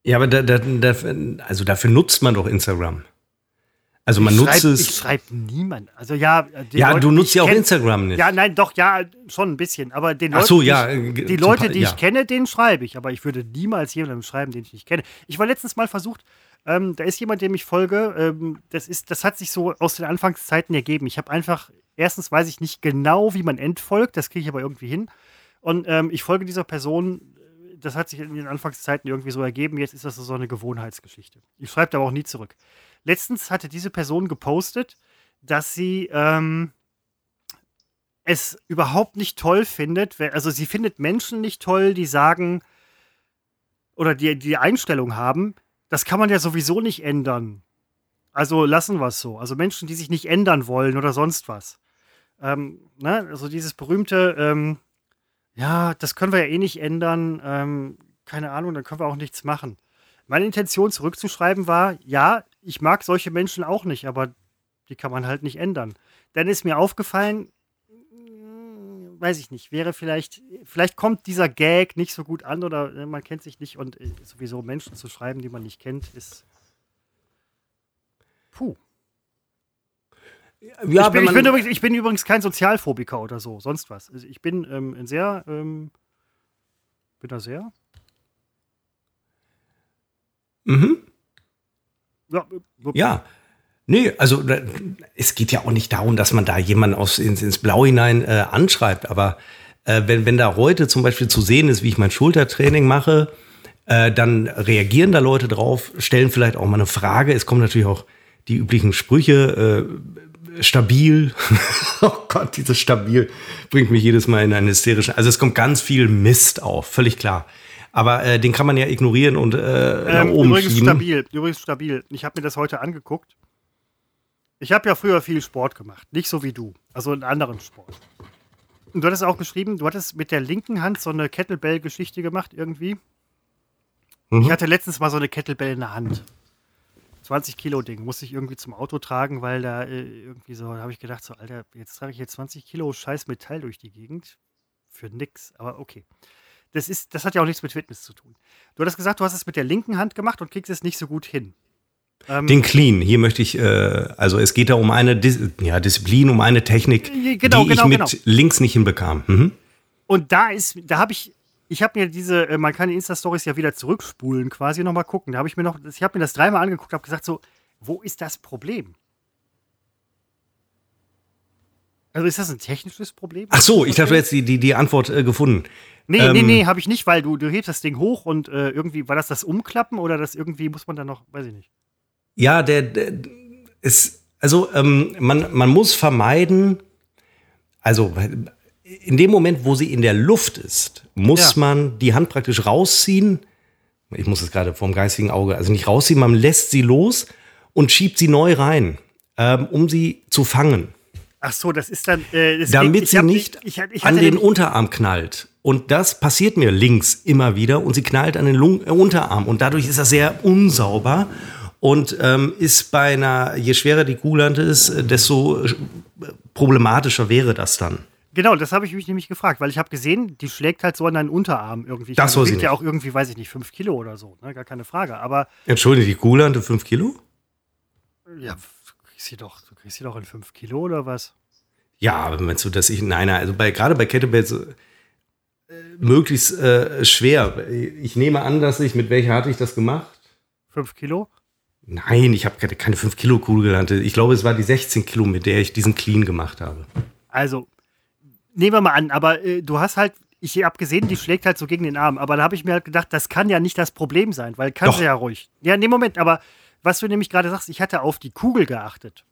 Ja, aber da, da, da, also dafür nutzt man doch Instagram. Also man ich nutzt schreib, es. Ich schreibe niemand. Also ja, ja, Leute, du nutzt ja auch kenn, Instagram nicht. Ja, nein, doch, ja, schon ein bisschen. Aber den Leuten, Ach so, ja, die, äh, die Leute, die ja. ich kenne, denen schreibe ich. Aber ich würde niemals jemandem schreiben, den ich nicht kenne. Ich war letztens mal versucht, ähm, da ist jemand, dem ich folge. Ähm, das, ist, das hat sich so aus den Anfangszeiten ergeben. Ich habe einfach, erstens weiß ich nicht genau, wie man entfolgt, das kriege ich aber irgendwie hin. Und ähm, ich folge dieser Person, das hat sich in den Anfangszeiten irgendwie so ergeben. Jetzt ist das so eine Gewohnheitsgeschichte. Ich schreibe aber auch nie zurück. Letztens hatte diese Person gepostet, dass sie ähm, es überhaupt nicht toll findet. Also sie findet Menschen nicht toll, die sagen oder die die Einstellung haben, das kann man ja sowieso nicht ändern. Also lassen wir es so. Also Menschen, die sich nicht ändern wollen oder sonst was. Ähm, ne? Also dieses berühmte, ähm, ja, das können wir ja eh nicht ändern. Ähm, keine Ahnung, dann können wir auch nichts machen. Meine Intention zurückzuschreiben war, ja, ich mag solche Menschen auch nicht, aber die kann man halt nicht ändern. Dann ist mir aufgefallen, weiß ich nicht, wäre vielleicht, vielleicht kommt dieser Gag nicht so gut an oder äh, man kennt sich nicht und äh, sowieso Menschen zu schreiben, die man nicht kennt, ist. Puh. Ja, ich, bin, ich, bin übrigens, ich, bin, übrigens, kein Sozialphobiker oder so, sonst was. Also ich bin ähm, ein sehr, ähm, bin da sehr. Mhm. Ja, ja. Nee, also es geht ja auch nicht darum, dass man da jemanden aus, ins, ins Blau hinein äh, anschreibt, aber äh, wenn, wenn da heute zum Beispiel zu sehen ist, wie ich mein Schultertraining mache, äh, dann reagieren da Leute drauf, stellen vielleicht auch mal eine Frage. Es kommen natürlich auch die üblichen Sprüche, äh, stabil. oh Gott, dieses stabil bringt mich jedes Mal in einen hysterischen. Also es kommt ganz viel Mist auf, völlig klar. Aber äh, den kann man ja ignorieren und äh, ähm, oben Übrigens schieben. stabil, übrigens stabil. Ich habe mir das heute angeguckt. Ich habe ja früher viel Sport gemacht, nicht so wie du, also einen anderen Sport. Und du hattest auch geschrieben, du hattest mit der linken Hand so eine Kettlebell-Geschichte gemacht irgendwie. Mhm. Ich hatte letztens mal so eine Kettlebell in der Hand. 20 Kilo Ding, musste ich irgendwie zum Auto tragen, weil da äh, irgendwie so, da habe ich gedacht, so, Alter, jetzt trage ich jetzt 20 Kilo scheiß Metall durch die Gegend. Für nix, aber okay. Das, ist, das hat ja auch nichts mit Fitness zu tun. Du hattest gesagt, du hast es mit der linken Hand gemacht und kriegst es nicht so gut hin. Ähm, Den Clean, hier möchte ich, äh, also es geht da um eine Dis ja, Disziplin, um eine Technik, genau, die genau, ich mit genau. links nicht hinbekam. Mhm. Und da ist, da habe ich, ich habe mir diese, äh, man kann die Insta-Stories ja wieder zurückspulen, quasi nochmal gucken. Da habe ich mir noch, ich habe mir das dreimal angeguckt, habe gesagt so, wo ist das Problem? Also ist das ein technisches Problem? Ach so, ich habe jetzt die, die, die Antwort äh, gefunden. Nee, ähm, nee, nee, habe ich nicht, weil du, du hebst das Ding hoch und äh, irgendwie, war das das Umklappen oder das irgendwie muss man da noch, weiß ich nicht. Ja, der, der ist, also ähm, man, man muss vermeiden, also in dem Moment, wo sie in der Luft ist, muss ja. man die Hand praktisch rausziehen. Ich muss es gerade vom geistigen Auge, also nicht rausziehen, man lässt sie los und schiebt sie neu rein, ähm, um sie zu fangen. Ach so, das ist dann. Äh, Damit sie nicht ich, ich, ich an den Unterarm knallt. Und das passiert mir links immer wieder und sie knallt an den Lung äh, Unterarm. Und dadurch ist das sehr unsauber und ähm, ist bei einer, je schwerer die Kuhland ist, desto äh, problematischer wäre das dann. Genau, das habe ich mich nämlich gefragt, weil ich habe gesehen, die schlägt halt so an deinen Unterarm irgendwie. Das soll sie ja auch irgendwie, weiß ich nicht, fünf Kilo oder so, ne? gar keine Frage. Aber Entschuldige, die Kuhlante fünf Kilo? Ja, du kriegst sie doch, du kriegst sie doch in fünf Kilo oder was? Ja, aber meinst du, dass ich, nein, nein, also bei, gerade bei Kettlebells äh, möglichst äh, schwer. Ich nehme an, dass ich, mit welcher hatte ich das gemacht? Fünf Kilo? Nein, ich habe keine, keine 5 Kilo Kugel gelernt. Ich glaube, es war die 16 Kilo, mit der ich diesen Clean gemacht habe. Also, nehmen wir mal an, aber äh, du hast halt, ich habe gesehen, die schlägt halt so gegen den Arm. Aber da habe ich mir halt gedacht, das kann ja nicht das Problem sein, weil kann sie ja ruhig. Ja, nee, Moment, aber was du nämlich gerade sagst, ich hatte auf die Kugel geachtet.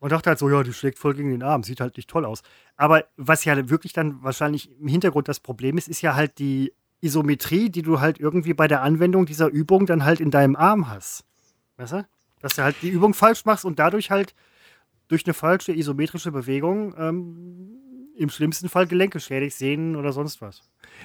Und dachte halt so, ja, die schlägt voll gegen den Arm, sieht halt nicht toll aus. Aber was ja wirklich dann wahrscheinlich im Hintergrund das Problem ist, ist ja halt die Isometrie, die du halt irgendwie bei der Anwendung dieser Übung dann halt in deinem Arm hast. Weißt du? Dass du halt die Übung falsch machst und dadurch halt durch eine falsche isometrische Bewegung ähm, im schlimmsten Fall Gelenke schädigt, Sehnen oder sonst was.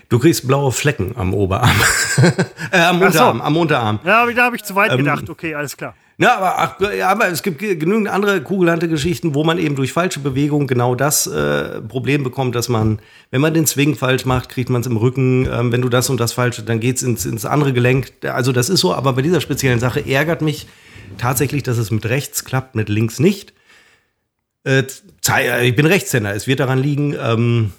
Du kriegst blaue Flecken am Oberarm. äh, am Unterarm, so. am Unterarm. Ja, da habe ich zu weit ähm, gedacht. Okay, alles klar. Ja, aber, ach, aber es gibt genügend andere kugelhante Geschichten, wo man eben durch falsche Bewegung genau das äh, Problem bekommt, dass man, wenn man den Swing falsch macht, kriegt man es im Rücken. Ähm, wenn du das und das falsch, dann geht es ins, ins andere Gelenk. Also das ist so, aber bei dieser speziellen Sache ärgert mich tatsächlich, dass es mit rechts klappt, mit links nicht. Äh, ich bin Rechtshänder, es wird daran liegen. Ähm,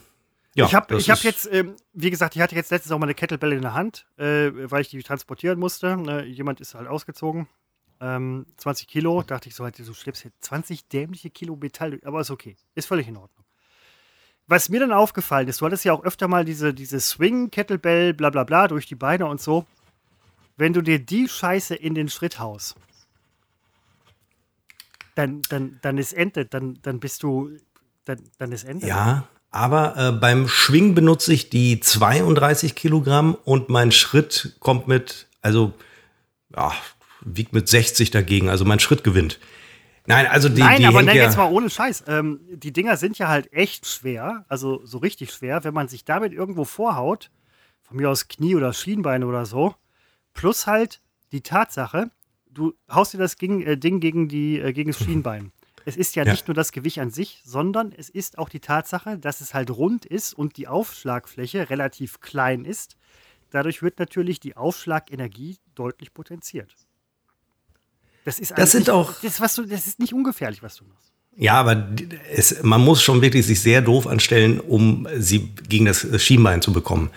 ja, ich habe hab jetzt, ähm, wie gesagt, ich hatte jetzt letztens auch mal eine Kettlebell in der Hand, äh, weil ich die transportieren musste. Äh, jemand ist halt ausgezogen ähm, 20 Kilo, dachte ich so, halt, du schleppst hier 20 dämliche Kilo Metall, aber ist okay. Ist völlig in Ordnung. Was mir dann aufgefallen ist, du hattest ja auch öfter mal diese, diese Swing, Kettlebell, bla bla bla, durch die Beine und so. Wenn du dir die Scheiße in den Schritt haust, dann, dann, dann ist Ende, dann, dann bist du, dann, dann ist Ende. Ja, aber äh, beim Schwing benutze ich die 32 Kilogramm und mein Schritt kommt mit, also ja, wiegt mit 60 dagegen, also mein Schritt gewinnt. Nein, also die. Nein, die aber nein, ja jetzt mal ohne Scheiß. Ähm, die Dinger sind ja halt echt schwer, also so richtig schwer, wenn man sich damit irgendwo vorhaut, von mir aus Knie oder Schienbein oder so, plus halt die Tatsache, du haust dir das Ding, äh, Ding gegen, die, äh, gegen das Schienbein. Es ist ja, ja, nicht nur das Gewicht an sich, sondern es ist auch die Tatsache, dass es halt rund ist und die Aufschlagfläche relativ klein ist. Dadurch wird natürlich die Aufschlagenergie deutlich potenziert. Das ist das sind nicht, auch. Das, was du, das ist nicht ungefährlich, was du machst. Ja, aber es, man muss schon wirklich sich sehr doof anstellen, um sie gegen das Schienbein zu bekommen.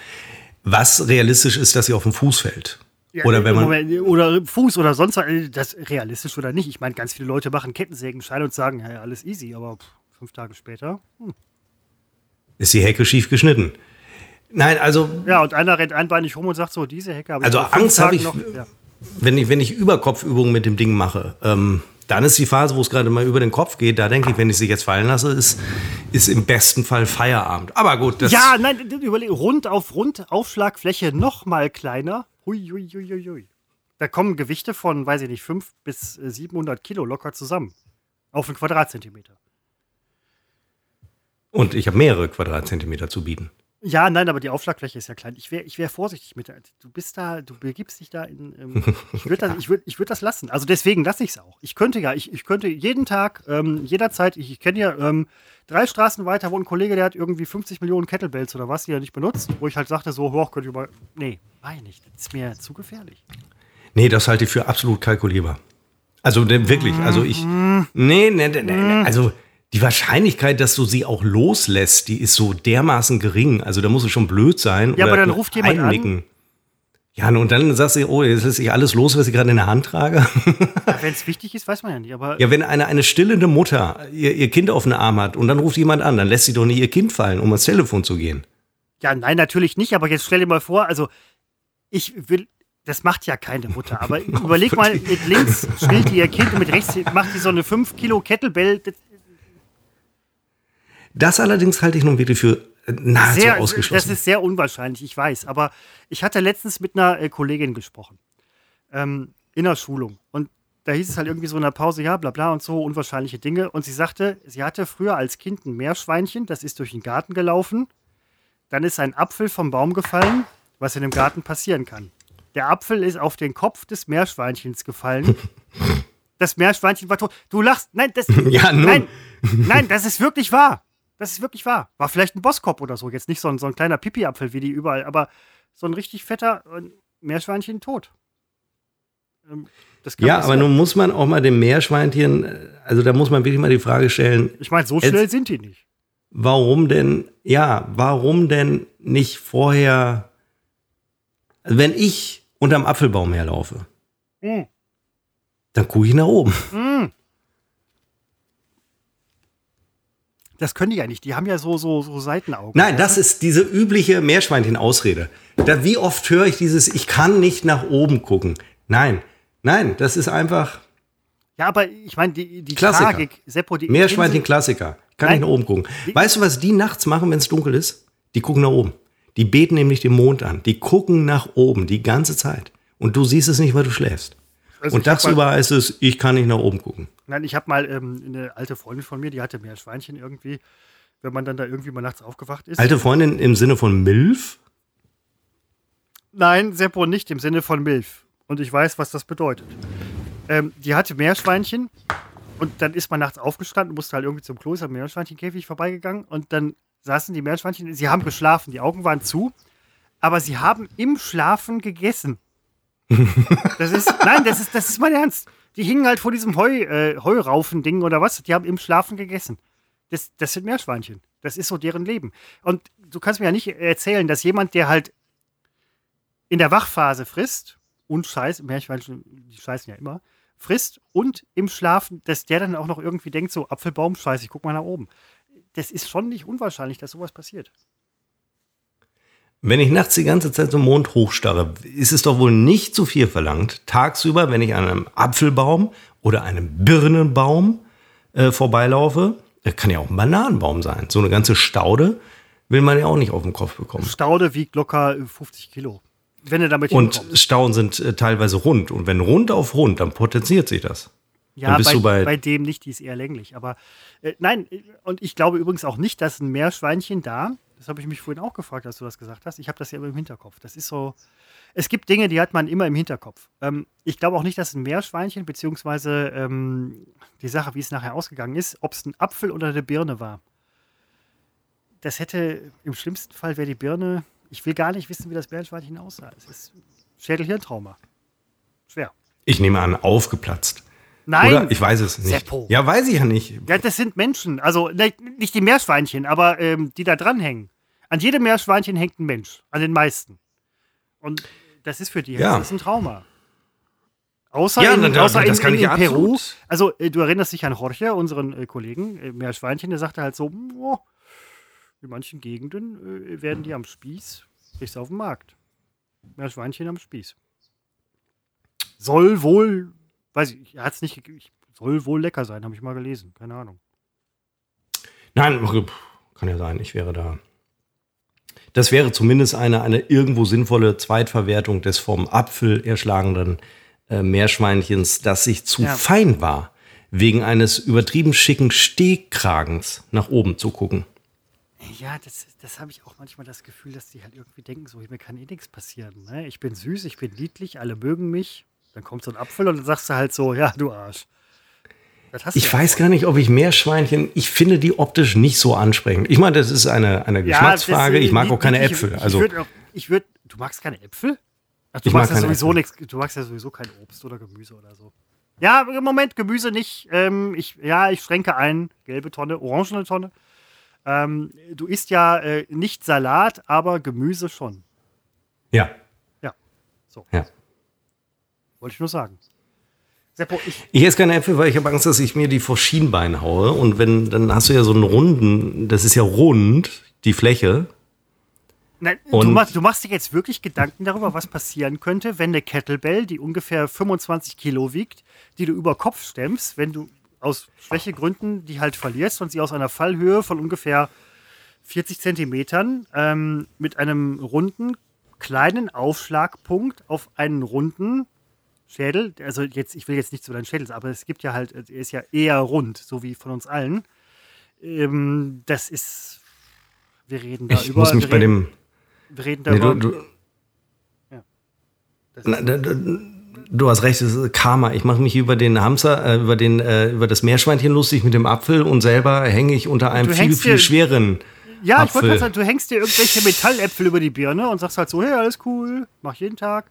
Was realistisch ist, dass sie auf dem Fuß fällt. Ja, oder wenn man. Oder Fuß oder sonst was. Äh, das realistisch oder nicht. Ich meine, ganz viele Leute machen Kettensägenschein und sagen, ja, alles easy, aber fünf Tage später. Hm. Ist die Hecke schief geschnitten. Nein, also. Ja, und einer rennt einbeinig rum und sagt so, diese Hecke habe ich Also Angst habe ich, noch, ja. wenn ich, wenn ich Überkopfübungen mit dem Ding mache. Ähm, dann ist die Phase, wo es gerade mal über den Kopf geht. Da denke ich, wenn ich sie jetzt fallen lasse, ist, ist im besten Fall Feierabend. Aber gut, das. Ja, nein, überleg, rund auf rund, Aufschlagfläche noch mal kleiner. Hui, hui, hui, hui. Da kommen Gewichte von, weiß ich nicht, 5 bis 700 Kilo locker zusammen. Auf einen Quadratzentimeter. Und ich habe mehrere Quadratzentimeter zu bieten. Ja, nein, aber die Aufschlagfläche ist ja klein. Ich wäre ich wär vorsichtig mit der. Du bist da, du begibst dich da in. Ähm, ich würde das, würd, würd das lassen. Also deswegen lasse ich es auch. Ich könnte ja, ich, ich könnte jeden Tag, ähm, jederzeit, ich, ich kenne ja ähm, drei Straßen weiter, wo ein Kollege, der hat irgendwie 50 Millionen Kettlebells oder was, die er nicht benutzt, wo ich halt sagte, so hoch könnte ich mal. Nee, war nicht. Das ist mir zu gefährlich. Nee, das halte ich für absolut kalkulierbar. Also wirklich, also ich. Mhm. Nee, nee, nee, nee, mhm. also die Wahrscheinlichkeit, dass du sie auch loslässt, die ist so dermaßen gering. Also da muss es schon blöd sein. Ja, aber dann ruft jemand einnicken. an. Ja, und dann sagst du, oh, jetzt ist ich alles los, was ich gerade in der Hand trage. Ja, wenn es wichtig ist, weiß man ja nicht. Aber ja, wenn eine, eine stillende Mutter ihr, ihr Kind auf den Arm hat und dann ruft jemand an, dann lässt sie doch nicht ihr Kind fallen, um ans Telefon zu gehen. Ja, nein, natürlich nicht. Aber jetzt stell dir mal vor, also ich will, das macht ja keine Mutter. Aber überleg mal, mit links stillt die ihr Kind und mit rechts macht die so eine 5 Kilo Kettlebell. Das allerdings halte ich nun wirklich für nahezu sehr, ausgeschlossen. Das ist sehr unwahrscheinlich, ich weiß. Aber ich hatte letztens mit einer äh, Kollegin gesprochen. Ähm, in der Schulung. Und da hieß es halt irgendwie so in der Pause, ja, bla bla und so, unwahrscheinliche Dinge. Und sie sagte, sie hatte früher als Kind ein Meerschweinchen, das ist durch den Garten gelaufen. Dann ist ein Apfel vom Baum gefallen, was in dem Garten passieren kann. Der Apfel ist auf den Kopf des Meerschweinchens gefallen. Das Meerschweinchen war tot. Du lachst. Nein, das. ja, nun. Nein, nein, das ist wirklich wahr. Das ist wirklich wahr. War vielleicht ein Bosskopf oder so. Jetzt nicht so ein, so ein kleiner Pipi-Apfel wie die überall, aber so ein richtig fetter Meerschweinchen tot. Ähm, ja, aber nun muss man auch mal dem Meerschweinchen, äh, also da muss man wirklich mal die Frage stellen. Ich meine, so schnell sind die nicht. Warum denn, ja, warum denn nicht vorher, also wenn ich unterm Apfelbaum herlaufe, mm. dann gucke ich nach oben. Mm. Das können die ja nicht. Die haben ja so, so, so Seitenaugen. Nein, das ist diese übliche Meerschweinchen-Ausrede. Da, wie oft höre ich dieses, ich kann nicht nach oben gucken. Nein, nein, das ist einfach. Ja, aber ich meine, die, die Klassiker. Tragik, Seppo, die Meerschweinchen-Klassiker. Kann nein. nicht nach oben gucken. Weißt du, was die nachts machen, wenn es dunkel ist? Die gucken nach oben. Die beten nämlich den Mond an. Die gucken nach oben die ganze Zeit. Und du siehst es nicht, weil du schläfst. Also und tagsüber heißt es, ich kann nicht nach oben gucken. Nein, ich habe mal ähm, eine alte Freundin von mir, die hatte mehr Schweinchen irgendwie, wenn man dann da irgendwie mal nachts aufgewacht ist. Alte Freundin im Sinne von Milf? Nein, Seppo nicht im Sinne von Milf. Und ich weiß, was das bedeutet. Ähm, die hatte Meerschweinchen und dann ist man nachts aufgestanden, musste halt irgendwie zum Klo, ist am Meerschweinchenkäfig vorbeigegangen und dann saßen die Meerschweinchen, sie haben geschlafen, die Augen waren zu, aber sie haben im Schlafen gegessen. Das ist, nein, das ist, das ist mein Ernst. Die hingen halt vor diesem Heu, äh, Heuraufen-Ding oder was. Die haben im Schlafen gegessen. Das, das sind Meerschweinchen. Das ist so deren Leben. Und du kannst mir ja nicht erzählen, dass jemand, der halt in der Wachphase frisst und scheißt, Meerschweinchen, die scheißen ja immer, frisst und im Schlafen, dass der dann auch noch irgendwie denkt, so Apfelbaum, scheiße, ich guck mal nach oben. Das ist schon nicht unwahrscheinlich, dass sowas passiert. Wenn ich nachts die ganze Zeit zum Mond hochstarre, ist es doch wohl nicht zu viel verlangt, tagsüber, wenn ich an einem Apfelbaum oder einem Birnenbaum äh, vorbeilaufe, kann ja auch ein Bananenbaum sein. So eine ganze Staude will man ja auch nicht auf den Kopf bekommen. Staude wiegt locker 50 Kilo. Wenn du damit Und Stauden sind äh, teilweise rund. Und wenn rund auf rund, dann potenziert sich das. Ja, bei, bei, bei, dem nicht, die ist eher länglich. Aber äh, nein, und ich glaube übrigens auch nicht, dass ein Meerschweinchen da das habe ich mich vorhin auch gefragt, als du das gesagt hast. Ich habe das ja immer im Hinterkopf. Das ist so. Es gibt Dinge, die hat man immer im Hinterkopf. Ähm, ich glaube auch nicht, dass ein Meerschweinchen, beziehungsweise ähm, die Sache, wie es nachher ausgegangen ist, ob es ein Apfel oder eine Birne war. Das hätte im schlimmsten Fall wäre die Birne. Ich will gar nicht wissen, wie das Meerschweinchen aussah. Es ist Schädelhirntrauma. Schwer. Ich nehme an, aufgeplatzt. Nein. Oder? Ich weiß es nicht. Seppo. Ja, weiß ich ja nicht. Ja, das sind Menschen. Also nicht die Meerschweinchen, aber ähm, die da dranhängen. An jedem Meerschweinchen hängt ein Mensch. An den meisten. Und das ist für die ja. das ist ein Trauma. Außer, ja, in, dann, außer das in, kann in, ich in Peru. absolut. Also, äh, du erinnerst dich an Jorge, unseren äh, Kollegen, äh, Meerschweinchen, der sagte halt so: oh, In manchen Gegenden äh, werden die am Spieß, kriegst du auf dem Markt. Meerschweinchen am Spieß. Soll wohl, weiß ich, er hat es nicht, soll wohl lecker sein, habe ich mal gelesen. Keine Ahnung. Nein, kann ja sein, ich wäre da. Das wäre zumindest eine, eine irgendwo sinnvolle Zweitverwertung des vom Apfel erschlagenen äh, Meerschweinchens, das sich zu Ja. fein war, wegen eines übertrieben schicken Stehkragens nach oben zu gucken. Ja, das, das habe ich auch manchmal das Gefühl, dass die halt irgendwie denken, so, mir kann eh nichts passieren. Ne? Ich bin süß, ich bin niedlich, alle mögen mich. Dann kommt so ein Apfel und dann sagst du halt so, ja, du Arsch. Ich ja weiß auch. gar nicht, ob ich Meerschweinchen, ich finde die optisch nicht so ansprechend. Ich meine, das ist eine, eine Ja, Geschmacksfrage. das, ich mag auch keine die- Äpfel. Ich, Also, ich auch, ich würd, du magst keine Äpfel? Ach, du Ich mag magst ja keine sowieso nichts, du magst ja sowieso kein Obst oder Gemüse oder so. Ja, im Moment Gemüse nicht. Ähm, ich, ja, ich schränke ein. Gelbe Tonne, orangene Tonne. Ähm, du isst ja äh, nicht Salat, aber Gemüse schon. ja. Ja, so. Ja. Wollte ich nur sagen. Seppo, ich, Ich esse keine Äpfel, weil ich habe Angst, dass ich mir die vor Schienbein haue. Und wenn, dann hast du ja so einen runden, das ist ja rund, die Fläche. Nein, du, machst, du machst dir jetzt wirklich Gedanken darüber, was passieren könnte, wenn eine Kettlebell, die ungefähr 25 Kilo wiegt, die du über Kopf stemmst, wenn du aus Schwächegründen die halt verlierst und sie aus einer Fallhöhe von ungefähr 40 Zentimetern ähm, mit einem runden, kleinen Aufschlagpunkt auf einen runden Schädel, also jetzt, ich will jetzt nicht zu deinen Schädel, aber es gibt ja halt, er ist ja eher rund, so wie von uns allen. Ähm, das ist, wir reden da Ich über. muss mich wir bei reden, dem. wir reden Nee, darüber. du, du, das na, da- da- du hast recht, es ist Karma. Ich mache mich über den Hamster, äh, über, den, äh, über das Meerschweinchen lustig mit dem Apfel und selber hänge ich unter einem Du viel, viel dir- schweren. ja, ich wollte Apfel. gerade sagen, du hängst dir irgendwelche Metalläpfel über die Birne und sagst halt so, hey, alles cool, mach jeden Tag.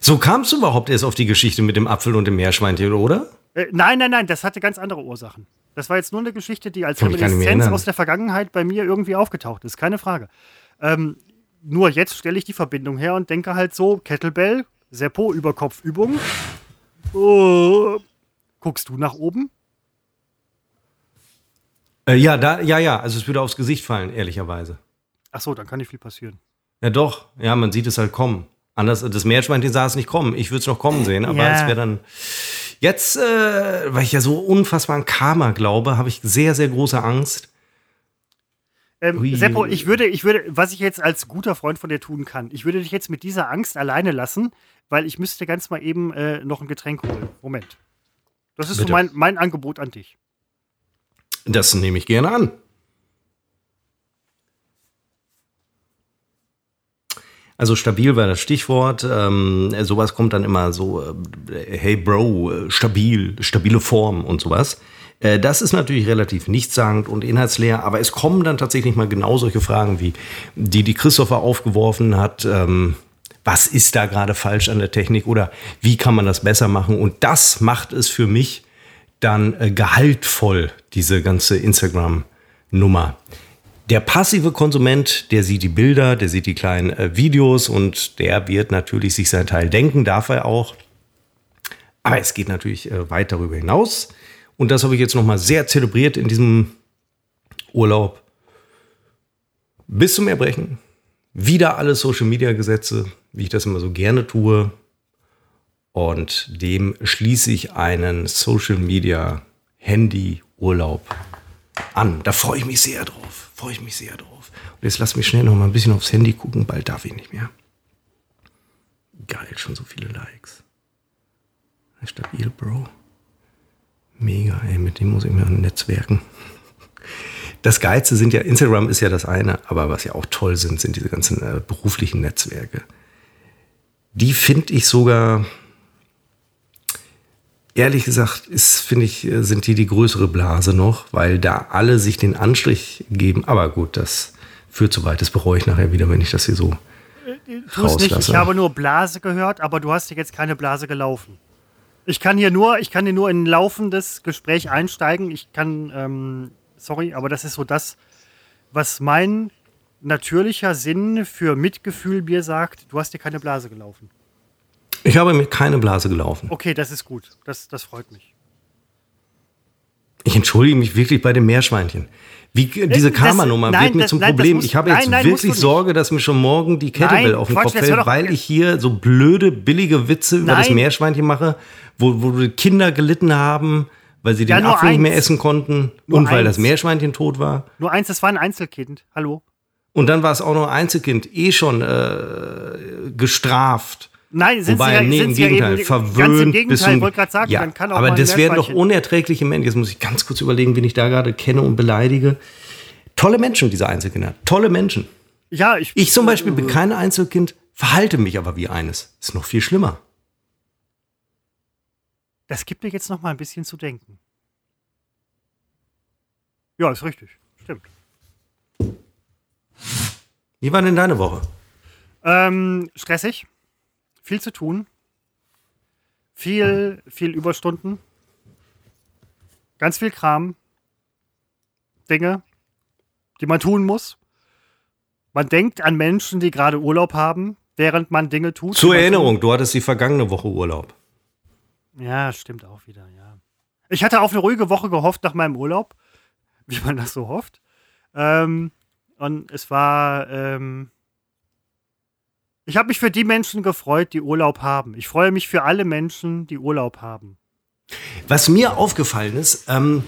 So kamst du überhaupt erst auf die Geschichte mit dem Apfel und dem Meerschweinchen, oder? Äh, nein, nein, nein, das hatte ganz andere Ursachen. Das war jetzt nur eine Geschichte, die als Reminiszenz aus der Vergangenheit bei mir irgendwie aufgetaucht ist, keine Frage. Ähm, nur jetzt stelle ich die Verbindung her und denke halt so, Kettlebell, Seppo, Überkopfübung. Oh, guckst du nach oben? Äh, ja, da, ja, ja. Also es würde aufs Gesicht fallen, ehrlicherweise. Ach so, dann kann nicht viel passieren. Ja, doch. Ja, man sieht es halt kommen. Anders, das Meerschweinchen sah es nicht kommen. Ich würde es noch kommen sehen, aber Ja. es wäre dann. Jetzt, äh, weil ich ja so unfassbar an Karma glaube, habe ich sehr, sehr große Angst. Ähm, Ui. Seppo, ich würde, ich würde, was ich jetzt als guter Freund von dir tun kann, ich würde dich jetzt mit dieser Angst alleine lassen, weil ich müsste ganz mal eben äh, noch ein Getränk holen. Moment. Das ist so Bitte. mein, mein Angebot an dich. Das nehme ich gerne an. Also stabil war das Stichwort. Ähm, sowas kommt dann immer so, äh, hey Bro, äh, stabil, stabile Form und sowas. Äh, das ist natürlich relativ nichtssagend und inhaltsleer, aber es kommen dann tatsächlich mal genau solche Fragen wie die, die Christopher aufgeworfen hat. Ähm, was ist da gerade falsch an der Technik oder wie kann man das besser machen? Und das macht es für mich dann äh, gehaltvoll, diese ganze Instagram-Nummer. Der passive Konsument, der sieht die Bilder, der sieht die kleinen äh, Videos und der wird natürlich sich sein Teil denken, darf er auch. Aber es geht natürlich äh, weit darüber hinaus. Und das habe ich jetzt nochmal sehr zelebriert in diesem Urlaub. Bis zum Erbrechen. Wieder alle Social-Media-Gesetze, wie ich das immer so gerne tue. Und dem schließe ich einen Social-Media-Handy-Urlaub an. Da freue ich mich sehr drauf. Freue ich mich sehr drauf. Und jetzt lass mich schnell noch mal ein bisschen aufs Handy gucken. Bald darf ich nicht mehr. Geil, schon so viele Likes. Stabil, Bro. Mega, ey, mit dem muss ich mir netzwerken. Das Geilste sind ja, Instagram ist ja das eine, aber was ja auch toll sind, sind diese ganzen äh, beruflichen Netzwerke. Die finde ich sogar, ehrlich gesagt, ist, finde ich, äh, sind die die größere Blase noch, weil da alle sich den Anstrich geben. Aber gut, das führt zu weit. Das bereue ich nachher wieder, wenn ich das hier so Tu es nicht, ich habe nur Blase gehört, aber du hast dir jetzt keine Blase gelaufen. Ich kann hier nur, ich kann hier nur in ein laufendes Gespräch einsteigen. Ich kann, ähm, sorry, aber das ist so das, was mein natürlicher Sinn für Mitgefühl mir sagt, du hast dir keine Blase gelaufen. Ich habe mir keine Blase gelaufen. Okay, das ist gut. Das, das freut mich. Ich entschuldige mich wirklich bei dem Meerschweinchen. Wie, diese Karma-Nummer wird mir das, zum nein, Problem. Muss, ich habe jetzt nein, wirklich Sorge, dass mir schon morgen die Kettlebell auf den Quatsch, Kopf fällt, weil ich hier so blöde, billige Witze über das Meerschweinchen mache, wo, wo Kinder gelitten haben, weil sie den ja, Apfel nicht mehr essen konnten nur und weil das Meerschweinchen tot war. Nur eins, das war ein Einzelkind. Hallo. Und dann war es auch noch ein Einzelkind, eh schon äh, gestraft. Nein, sind Wobei, sie ja, nee, im Gegenteil, ja verwöhnt. Ganz im Gegenteil, ich wollte gerade sagen, ja, dann kann auch Aber das wären doch unerträgliche Menschen. Jetzt muss ich ganz kurz überlegen, wen ich da gerade kenne und beleidige. Tolle Menschen, diese Einzelkinder. Tolle Menschen. Ja, ich. Ich zum Beispiel bin kein Einzelkind, verhalte mich aber wie eines. Ist noch viel schlimmer. Das gibt mir jetzt noch mal ein bisschen zu denken. Ja, ist richtig. Stimmt. Wie war denn deine Woche? Ähm, stressig. Viel zu tun. Viel, viel Überstunden. Ganz viel Kram. Dinge, die man tun muss. Man denkt an Menschen, die gerade Urlaub haben, während man Dinge tut. Zur Erinnerung, tut. du hattest die vergangene Woche Urlaub. Ja, stimmt auch wieder, ja. Ich hatte auf eine ruhige Woche gehofft nach meinem Urlaub, wie man das so hofft. Ähm, und es war, ähm, ich habe mich für die Menschen gefreut, die Urlaub haben. Ich freue mich für alle Menschen, die Urlaub haben. Was mir aufgefallen ist, ähm,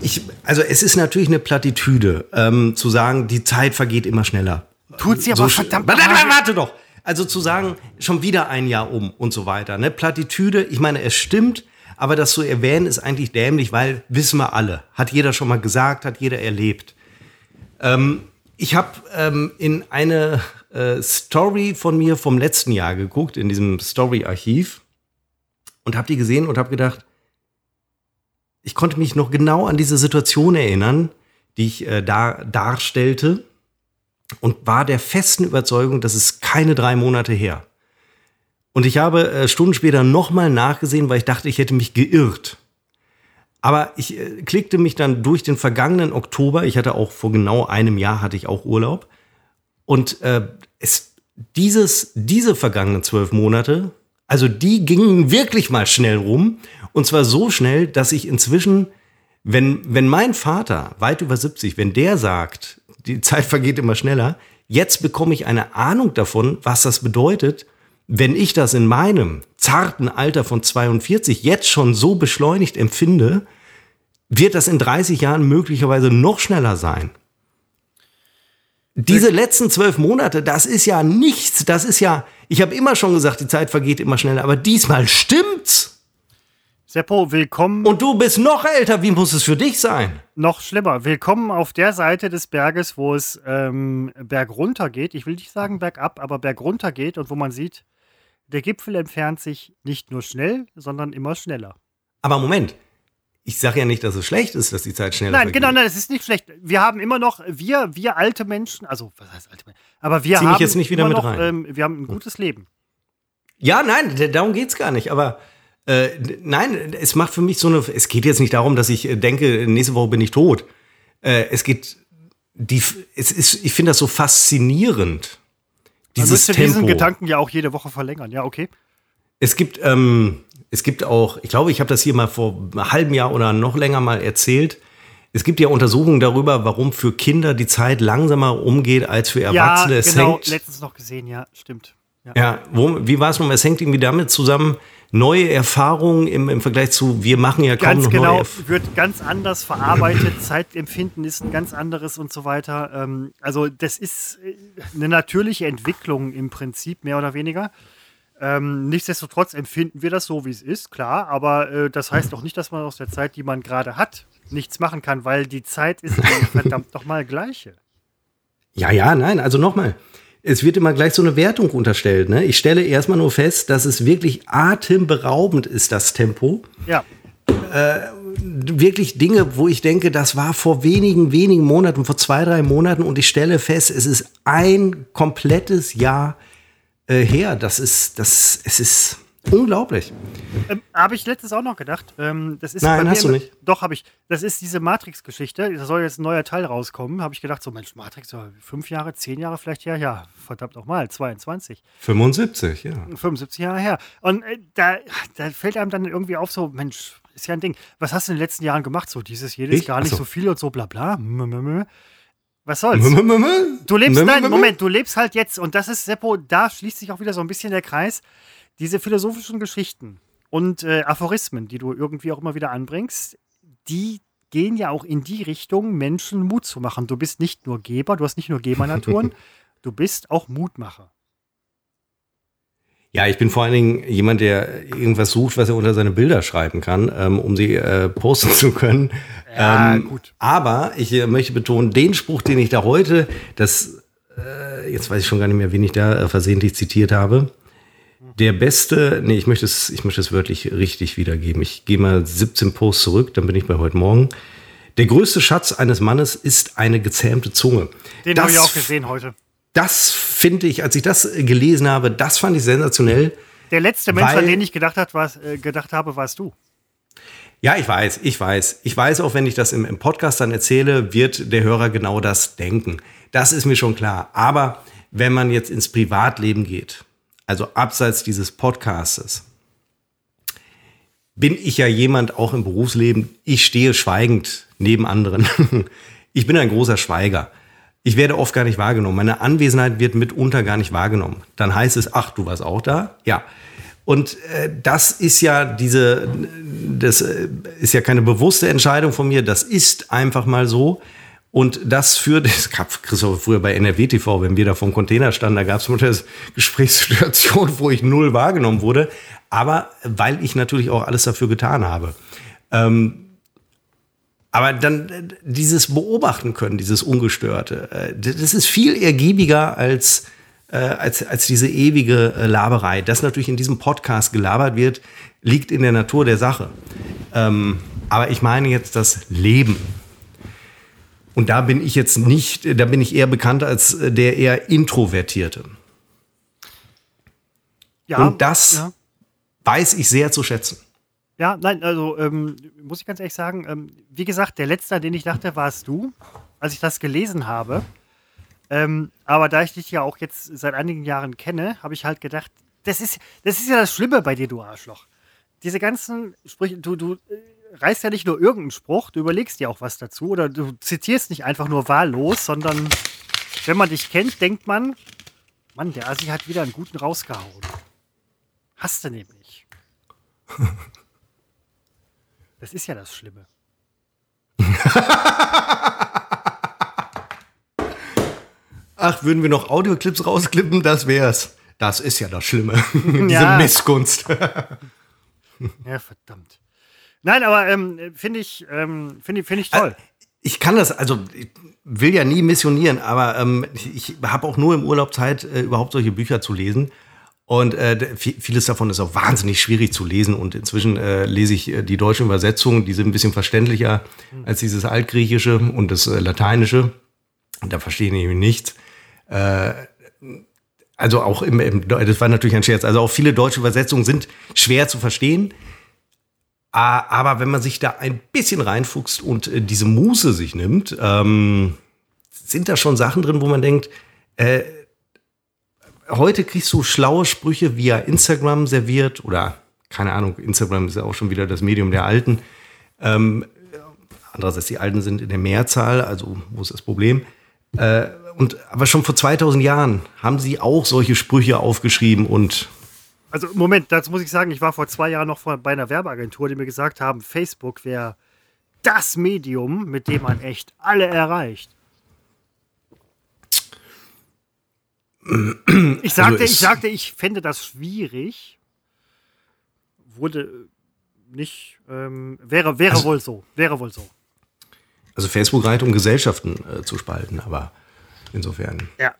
ich, also es ist natürlich eine Plattitüde, ähm, zu sagen, die Zeit vergeht immer schneller. Tut sie aber so verdammt. Warte, warte, warte doch. Also zu sagen, schon wieder ein Jahr um und so weiter. Ne? Plattitüde, ich meine, es stimmt, aber das zu erwähnen ist eigentlich dämlich, weil wissen wir alle. Hat jeder schon mal gesagt, hat jeder erlebt. Ähm, ich habe ähm, in eine äh, Story von mir vom letzten Jahr geguckt, in diesem Story-Archiv und habe die gesehen und habe gedacht, ich konnte mich noch genau an diese Situation erinnern, die ich äh, da darstellte und war der festen Überzeugung, das ist keine drei Monate her. Und ich habe äh, Stunden später nochmal nachgesehen, weil ich dachte, ich hätte mich geirrt. Aber ich äh, klickte mich dann durch den vergangenen Oktober. Ich hatte auch vor genau einem Jahr hatte ich auch Urlaub. Und äh, es, dieses, diese vergangenen zwölf Monate, also die gingen wirklich mal schnell rum. Und zwar so schnell, dass ich inzwischen, wenn, wenn mein Vater, weit über 70, wenn der sagt, die Zeit vergeht immer schneller. Jetzt bekomme ich eine Ahnung davon, was das bedeutet, wenn ich das in meinem zarten Alter von 42 jetzt schon so beschleunigt empfinde, wird das in 30 Jahren möglicherweise noch schneller sein. Diese letzten zwölf Monate, das ist ja nichts. Das ist ja, ich habe immer schon gesagt, die Zeit vergeht immer schneller, aber diesmal stimmt's. Seppo, willkommen. Und du bist noch älter, wie muss es für dich sein? Noch schlimmer. Willkommen auf der Seite des Berges, wo es ähm, bergunter geht. Ich will nicht sagen bergab, aber bergunter geht und wo man sieht, der Gipfel entfernt sich nicht nur schnell, sondern immer schneller. Aber Moment, ich sage ja nicht, dass es schlecht ist, dass die Zeit schneller Nein, vergeht. genau, nein, es ist nicht schlecht. Wir haben immer noch, wir, wir alte Menschen, also was heißt alte Menschen, aber wir Zieh haben jetzt nicht wieder mit noch, rein. Ähm, wir haben ein gutes Leben. Ja, nein, darum geht es gar nicht, aber äh, nein, es macht für mich so eine. Es geht jetzt nicht darum, dass ich äh, denke, nächste Woche bin ich tot. Äh, es geht. Die, es ist, ich finde das so faszinierend. Dieses Man Tempo. diesen Gedanken ja auch jede Woche verlängern. Ja, okay. Es gibt, ähm, es gibt auch, ich glaube, ich habe das hier mal vor einem halben Jahr oder noch länger mal erzählt. Es gibt ja Untersuchungen darüber, warum für Kinder die Zeit langsamer umgeht als für Erwachsene. Ja, es genau, hängt, letztens noch gesehen, ja, stimmt. Ja, ja wo, wie war es nun? Es hängt irgendwie damit zusammen, neue Erfahrungen im, im Vergleich zu, wir machen ja kaum ganz noch genau, neue wird ganz anders verarbeitet, Zeitempfinden ist ein ganz anderes und so weiter. Ähm, also das ist äh, eine natürliche Entwicklung im Prinzip, mehr oder weniger. Ähm, nichtsdestotrotz empfinden wir das so, wie es ist, klar, aber äh, das heißt auch nicht, dass man aus der Zeit, die man gerade hat, nichts machen kann, weil die Zeit ist verdammt nochmal gleiche. Ja, ja, nein, also nochmal es wird immer gleich so eine Wertung unterstellt. Ne? Ich stelle erstmal nur fest, dass es wirklich atemberaubend ist, das Tempo. Ja. Äh, wirklich Dinge, wo ich denke, das war vor wenigen, wenigen Monaten, vor zwei, drei Monaten und ich stelle fest, es ist ein komplettes Jahr äh, her. Das ist, das, es ist, Unglaublich. Ähm, habe ich letztes auch noch gedacht. Ähm, das ist Nein, hast du nicht. Doch, habe ich. Das ist diese Matrix-Geschichte. Da soll jetzt ein neuer Teil rauskommen. Habe ich gedacht, so Mensch, Matrix, fünf Jahre, zehn Jahre vielleicht her. Ja, verdammt nochmal, 22. 75, ja. 75 Jahre her. Und äh, da, da fällt einem dann irgendwie auf, so Mensch, ist ja ein Ding. Was hast du in den letzten Jahren gemacht? So dieses, jedes, ich? gar nicht so. so viel und so bla bla. Was soll's? Du lebst, nein, Moment, du lebst halt jetzt und das ist, Seppo, da schließt sich auch wieder so ein bisschen der Kreis diese philosophischen Geschichten und äh, Aphorismen, die du irgendwie auch immer wieder anbringst, die gehen ja auch in die Richtung, Menschen Mut zu machen. Du bist nicht nur Geber, du hast nicht nur Gebernaturen, du bist auch Mutmacher. Ja, ich bin vor allen Dingen jemand, der irgendwas sucht, was er unter seine Bilder schreiben kann, ähm, um sie äh, posten zu können. Ja, ähm, gut. Aber ich äh, möchte betonen, den Spruch, den ich da heute, das, äh, jetzt weiß ich schon gar nicht mehr, wen ich da äh, versehentlich zitiert habe, der beste, nee, ich möchte es, ich möchte es wörtlich richtig wiedergeben. Ich gehe mal 17 Posts zurück, dann bin ich bei heute Morgen. Der größte Schatz eines Mannes ist eine gezähmte Zunge. Den habe ich auch gesehen heute. Das finde ich, als ich das gelesen habe, das fand ich sensationell. Der letzte Mensch, an den ich gedacht, hat, warst, äh, gedacht habe, warst du. Ja, ich weiß, ich weiß. Ich weiß auch, wenn ich das im, im Podcast dann erzähle, wird der Hörer genau das denken. Das ist mir schon klar. Aber wenn man jetzt ins Privatleben geht, also abseits dieses Podcastes, bin ich ja jemand auch im Berufsleben, ich stehe schweigend neben anderen. ich bin ein großer Schweiger. Ich werde oft gar nicht wahrgenommen. Meine Anwesenheit wird mitunter gar nicht wahrgenommen. Dann heißt es, ach, du warst auch da? Ja. Und äh, das ist ja diese, das äh, ist ja keine bewusste Entscheidung von mir. Das ist einfach mal so. Und das führt, es gab Christoph früher bei NRW TV, wenn wir da vom Container standen, da gab es mal eine Gesprächssituation, wo ich null wahrgenommen wurde. Aber weil ich natürlich auch alles dafür getan habe. Ähm, aber dann äh, dieses Beobachten können, dieses Ungestörte, äh, das ist viel ergiebiger als, äh, als, als diese ewige Laberei. Das natürlich in diesem Podcast gelabert wird, liegt in der Natur der Sache. Ähm, aber ich meine jetzt das Leben. Und da bin ich jetzt nicht, da bin ich eher bekannt als der eher Introvertierte. Ja, Und das ja. weiß ich sehr zu schätzen. Ja, nein, also ähm, muss ich ganz ehrlich sagen, ähm, wie gesagt, der letzte, an den ich dachte, warst du, als ich das gelesen habe. Ähm, aber da ich dich ja auch jetzt seit einigen Jahren kenne, habe ich halt gedacht, das ist, das ist ja das Schlimme bei dir, du Arschloch. Diese ganzen Sprüche, du, du äh, reißt ja nicht nur irgendeinen Spruch, du überlegst dir auch was dazu oder du zitierst nicht einfach nur wahllos, sondern wenn man dich kennt, denkt man, Mann, der Assi hat wieder einen guten rausgehauen. Hast du nämlich. Das ist ja das Schlimme. Ach, würden wir noch Audioclips rausklippen, das wär's. Das ist ja das Schlimme. Diese Missgunst. ja, verdammt. Nein, aber ähm, finde ich, ähm, find, find ich toll. Ich kann das, also ich will ja nie missionieren, aber ähm, ich, ich habe auch nur im Urlaub Zeit, äh, überhaupt solche Bücher zu lesen. Und äh, vieles davon ist auch wahnsinnig schwierig zu lesen. Und inzwischen äh, lese ich äh, die deutsche Übersetzung, die sind ein bisschen verständlicher als dieses Altgriechische und das äh, Lateinische. Da verstehe ich nichts. Äh, also auch im, im, das war natürlich ein Scherz. Also auch viele deutsche Übersetzungen sind schwer zu verstehen. Aber wenn man sich da ein bisschen reinfuchst und äh, diese Muße sich nimmt, ähm, sind da schon Sachen drin, wo man denkt, äh, heute kriegst du schlaue Sprüche via Instagram serviert oder keine Ahnung, Instagram ist ja auch schon wieder das Medium der Alten. Ähm, andererseits, die Alten sind in der Mehrzahl, also wo ist das Problem? Äh, und, aber schon vor 2000 Jahren haben sie auch solche Sprüche aufgeschrieben und also Moment, dazu muss ich sagen, ich war vor zwei Jahren noch bei einer Werbeagentur, die mir gesagt haben, Facebook wäre das Medium, mit dem man echt alle erreicht. Ich sagte, also ich, sagte, ich fände das schwierig. Wurde nicht, ähm, wäre, wäre also, wohl so, wäre wohl so. Also Facebook reicht, um Gesellschaften äh, zu spalten, aber insofern. Ja,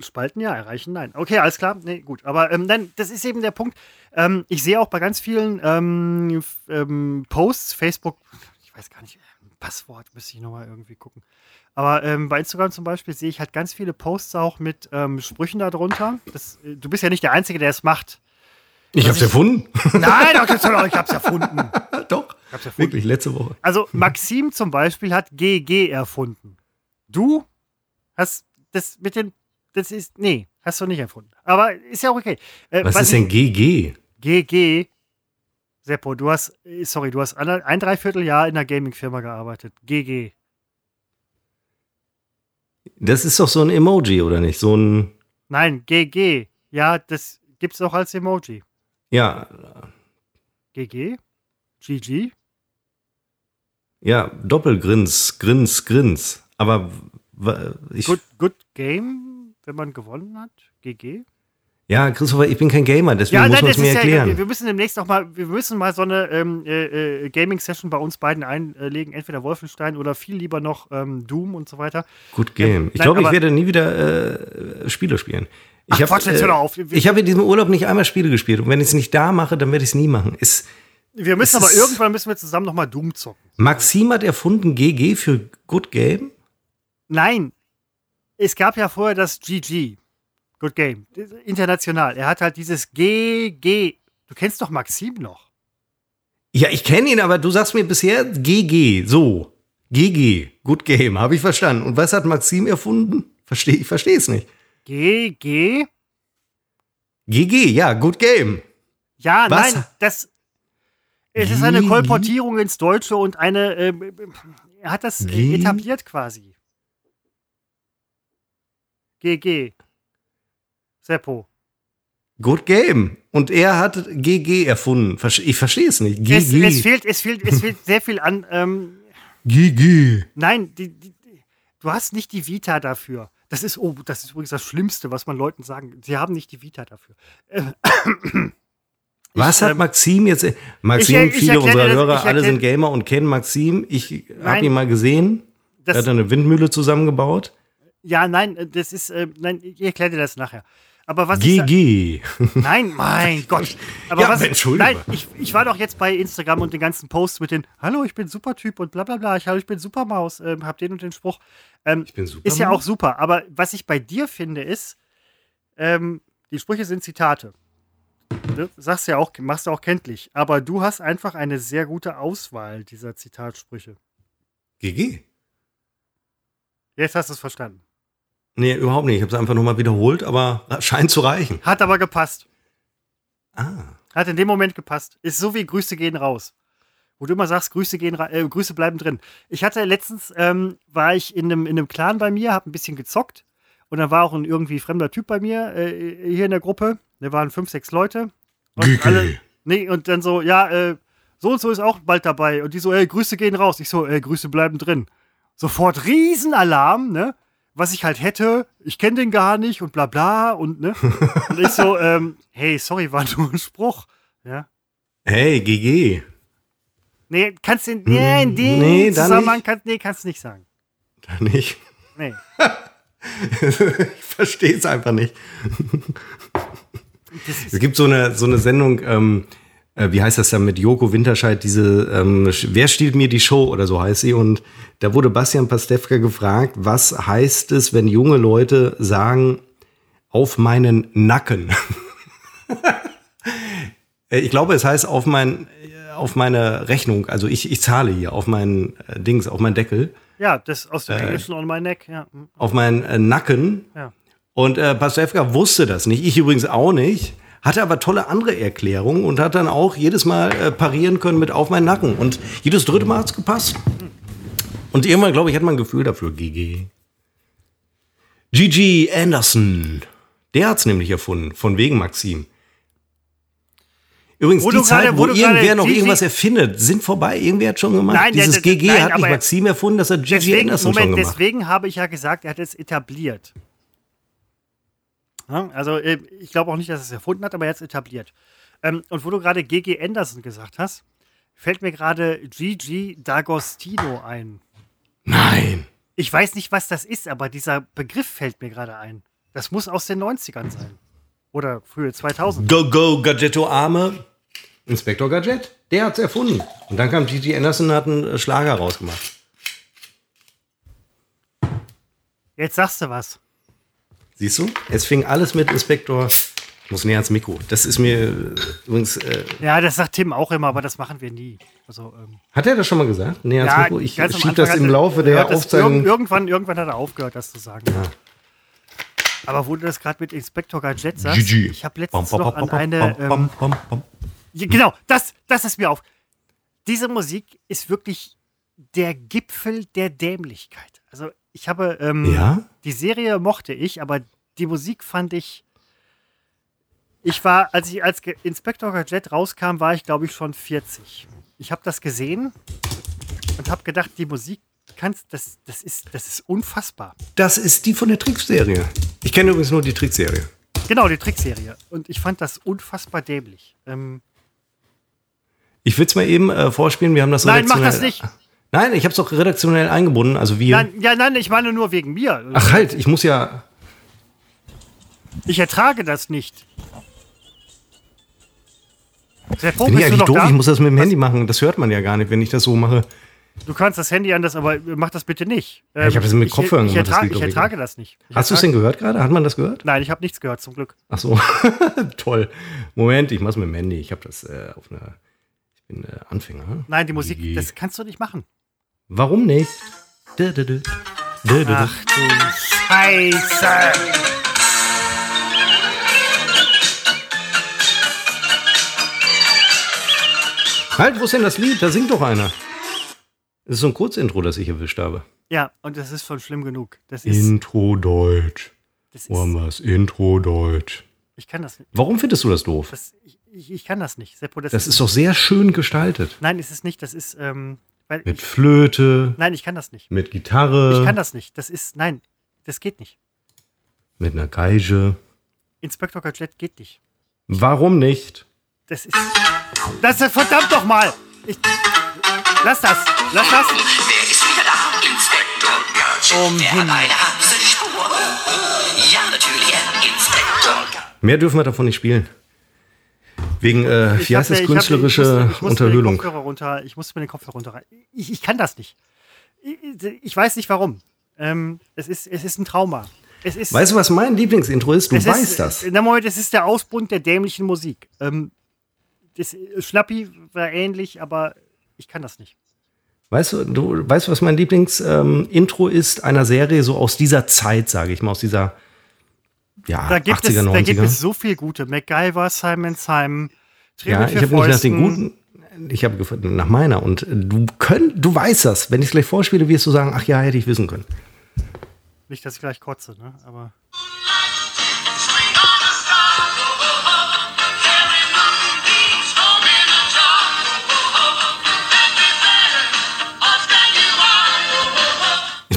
spalten ja, erreichen nein. Okay, alles klar, nee, gut. Aber ähm, dann, das ist eben der Punkt. Ähm, ich sehe auch bei ganz vielen ähm, ähm Posts, Facebook, ich weiß gar nicht, Passwort müsste ich nochmal irgendwie gucken. Aber ähm, bei Instagram zum Beispiel sehe ich halt ganz viele Posts auch mit ähm, Sprüchen darunter. Das, äh, du bist ja nicht der Einzige, der es macht. Ich hab's erfunden. Nein, doch, ich hab's erfunden. doch. Ich hab's erfunden. Wirklich, letzte Woche. Also, Maxim zum Beispiel hat GG erfunden. Du hast das mit den. Das ist. Nee, hast du nicht erfunden. Aber ist ja auch okay. Äh, was, was ist denn GG? GG. Seppo, du hast. Sorry, du hast ein Dreivierteljahr in einer Gaming-Firma gearbeitet. GG. Das ist doch so ein Emoji, oder nicht? So ein. Nein, GG. Ja, das gibt's auch als Emoji. Ja. GG? GG? Ja, Doppelgrins, Grins, Grins. Aber ich. Good, good Game, wenn man gewonnen hat? GG? Ja, Christopher, ich bin kein Gamer, deswegen ja, muss man es mir erklären. Ja, wir müssen demnächst auch mal, wir müssen mal so eine ähm, äh, äh, Gaming-Session bei uns beiden einlegen, entweder Wolfenstein oder viel lieber noch ähm, Doom und so weiter. Good Game. ich glaube, ich werde nie wieder äh, Spiele spielen. Ich habe äh, hab in diesem Urlaub nicht einmal Spiele gespielt und wenn ich es nicht da mache, dann werde ich es nie machen. Ist, wir müssen aber irgendwann müssen wir zusammen noch mal Doom zocken. Maxim hat erfunden GG für Good Game? Nein. Es gab ja vorher das GG. Good Game. International. Er hat halt dieses GG. Du kennst doch Maxim noch. Ja, ich kenne ihn, aber du sagst mir bisher GG. So. GG. Good Game. Habe ich verstanden. Und was hat Maxim erfunden? Versteh, ich verstehe es nicht. GG? GG, ja, Good Game. Ja, Was? nein, das. Es ist eine Kolportierung ins Deutsche und eine. Äh, er hat das G? etabliert quasi. GG. Seppo. Good Game. Und er hat GG erfunden. Ich verstehe es nicht. GG. Es, es, fehlt, es, fehlt, es fehlt sehr viel an. Ähm, GG. Nein, die, die, du hast nicht die Vita dafür. Das ist, oh, das ist übrigens das Schlimmste, was man Leuten sagen. Sie haben nicht die Vita dafür. Was ich, hat ähm, Maxim jetzt? Maxim, ich, ich, viele unserer das, Hörer, alle sind Gamer und kennen Maxim. Ich habe ihn mal gesehen. er hat eine Windmühle zusammengebaut. Ja, nein, das ist, äh, nein, ich erkläre dir das nachher. Aber was GG. Nein, mein Gott. Aber ja, was, Entschuldigung. Nein, ich, ich war doch jetzt bei Instagram und den ganzen Posts mit den Hallo, ich bin Supertyp und bla bla bla. Ich, ich bin Supermaus. Ähm, hab den und den Spruch. Ähm, ich bin Supermaus. Ist ja auch super. Aber was ich bei dir finde, ist, ähm, die Sprüche sind Zitate. Du sagst ja auch, machst du auch kenntlich. Aber du hast einfach eine sehr gute Auswahl dieser Zitatsprüche. GG. Jetzt hast du es verstanden. Nee, überhaupt nicht. Ich habe es einfach nochmal wiederholt, aber scheint zu reichen. Hat aber gepasst. Ah. Hat in dem Moment gepasst. Ist so wie Grüße gehen raus. Wo du immer sagst, Grüße gehen äh, Grüße bleiben drin. Ich hatte letztens, ähm, war ich in einem, in einem Clan bei mir, habe ein bisschen gezockt. Und dann war auch ein irgendwie fremder Typ bei mir äh, hier in der Gruppe. Da waren fünf, sechs Leute. Und alle, nee, und dann so, ja, äh, so und so ist auch bald dabei. Und die so, ey, Grüße gehen raus. Ich so, ey, Grüße bleiben drin. Sofort Riesenalarm, ne? Was ich halt hätte, ich kenne den gar nicht und bla bla und ne. Und ich so, ähm, hey, sorry, war nur ein Spruch. Ja. Hey, GG. Nee, kannst du, nee, in dem nee, Zusammenhang kannst, nee, kannst du nicht sagen. Da nicht. Nee. ich verstehe es einfach nicht. Es gibt so eine, so eine Sendung, ähm, äh, wie heißt das dann mit Joko Winterscheid, diese ähm, Wer stiehlt mir die Show oder so heißt sie. Und da wurde Bastian Pastewka gefragt, was heißt es, wenn junge Leute sagen, auf meinen Nacken? Äh, ich glaube, es heißt auf mein, auf meine Rechnung, also ich, ich zahle hier auf meinen äh, Dings, auf meinen Deckel. Ja, das aus dem Englischen on my neck, ja. Auf meinen äh, Nacken. Ja. Und äh, Pastewka wusste das nicht, ich übrigens auch nicht hatte aber tolle andere Erklärungen und hat dann auch jedes Mal äh, parieren können mit auf meinen Nacken. Und jedes dritte Mal hat es gepasst. Und irgendwann, glaube ich, hat man ein Gefühl dafür, GG. Gigi Anderson. Der hat es nämlich erfunden, von wegen Maxim. Übrigens, wo die Zeit, wo, wo irgendwer noch Gigi irgendwas erfindet, sind vorbei. Irgendwer hat schon gemacht. Nein, Dieses der, GG nein, hat nicht Maxim erfunden, das hat Gigi deswegen, Anderson Moment, schon gemacht. Deswegen habe ich ja gesagt, er hat es etabliert. Also äh, ich glaube auch nicht, dass er es erfunden hat, aber er hat es etabliert. Ähm, und wo du gerade GG Anderson gesagt hast, fällt mir gerade Gigi D'Agostino ein. Nein. Ich weiß nicht, was das ist, aber dieser Begriff fällt mir gerade ein. Das muss aus den 90ern sein. Oder frühe 2000. Go, go, Gadgetto Arme. Inspektor Gadget, der hat es erfunden. Und dann kam Gigi Anderson und hat einen Schlager rausgemacht. Jetzt sagst du was. Siehst du? Es fing alles mit Inspektor muss näher ans Mikro. Das ist mir äh, übrigens. Äh, ja, das sagt Tim auch immer, aber das machen wir nie. Also, ähm, hat er das schon mal gesagt? Näher ans ja, Mikro? Ich schiebe das im Laufe der Aufzeichnung. Irgendwann, irgendwann hat er aufgehört, das zu sagen. Ja. Aber wo du das gerade mit Inspektor Gadget sagst, GG. ich habe letztens bam, noch an eine. Ähm, genau, das, das ist mir auf. Diese Musik ist wirklich der Gipfel der Dämlichkeit. Also ich habe ähm, ja? die Serie mochte ich, aber die Musik fand ich. Ich war, als ich als Inspektor Gadget rauskam, war ich glaube ich schon 40. Ich habe das gesehen und habe gedacht, die Musik kannst, das, das ist, das ist unfassbar. Das ist die von der Trickserie. Ich kenne übrigens nur die Trickserie. Genau, die Trickserie. Und ich fand das unfassbar dämlich. Ähm ich will es mal eben äh, vorspielen. Wir haben das Nein, mach das nicht. Nein, ich habe es doch redaktionell eingebunden. Also wir. Nein, ja, nein, ich meine nur wegen mir. Ach halt, ich muss ja. Ich ertrage das nicht. Sehr froh, Bin ich eigentlich doof? Da? Ich muss das mit dem Was? Handy machen. Das hört man ja gar nicht, wenn ich das so mache. Du kannst das Handy anders, aber mach das bitte nicht. Ähm, ich habe das mit Kopfhörern ich, ich, ertrage, ich ertrage das nicht. Ich Hast du es denn gehört gerade? Hat man das gehört? Nein, ich habe nichts gehört, zum Glück. Ach so, toll. Moment, ich mach's mit dem Handy. Ich habe das äh, auf einer. Ich bin äh, Anfänger. Nein, die Musik, die. das kannst du nicht machen. Warum nicht? Ach du Scheiße! Halt, wo ist denn das Lied? Da singt doch einer. Das ist so ein Kurzintro, das ich erwischt habe. Ja, und das ist schon schlimm genug. Das ist, Intro Deutsch. Das Wo haben wir es? Intro Deutsch. Ich kann das nicht. Warum findest du das doof? Das, ich, ich, kann das nicht. Seppo, das, das ist, ist doch sehr schön gestaltet. Nein, ist es nicht. Das ist. Ähm, mit ich, Flöte. Nein, ich kann das nicht. Mit Gitarre. Ich kann das nicht. Das ist. Nein, das geht nicht. Mit einer Geige. Inspektor Gadget geht nicht. Warum nicht? Das ist. Das ist verdammt doch mal! Ich, lass das! Lass das! Wer ist wieder da? Inspektor Gadget. Um eine Spur. Ja, natürlich, Inspektor. Mehr dürfen wir davon nicht spielen. Wegen, äh, wie heißt das, künstlerische ich muss, ich Unterhöhlung. Runter, ich muss mir den Kopfhörer runter. Ich, ich kann das nicht. Ich, ich weiß nicht warum. Ähm, es, ist, es ist ein Trauma. Ist, weißt du, was mein Lieblingsintro ist? Du weißt ist, das. Na Moment, es ist der Ausbund der dämlichen Musik. Ähm, das, Schnappi war ähnlich, aber ich kann das nicht. Weißt du, du weißt was mein Lieblingsintro ähm, ist einer Serie so aus dieser Zeit, sage ich mal, aus dieser ja, da gibt 80er, es, 90er. Da gibt es so viel gute. MacGyver, Simon Simon, Ja, ich habe nicht nach den guten, ich habe nach meiner und du könnt, du weißt das. Wenn ich es gleich vorspiele, wirst du sagen, ach ja, hätte ich wissen können. Nicht, dass ich gleich kotze, ne? Aber.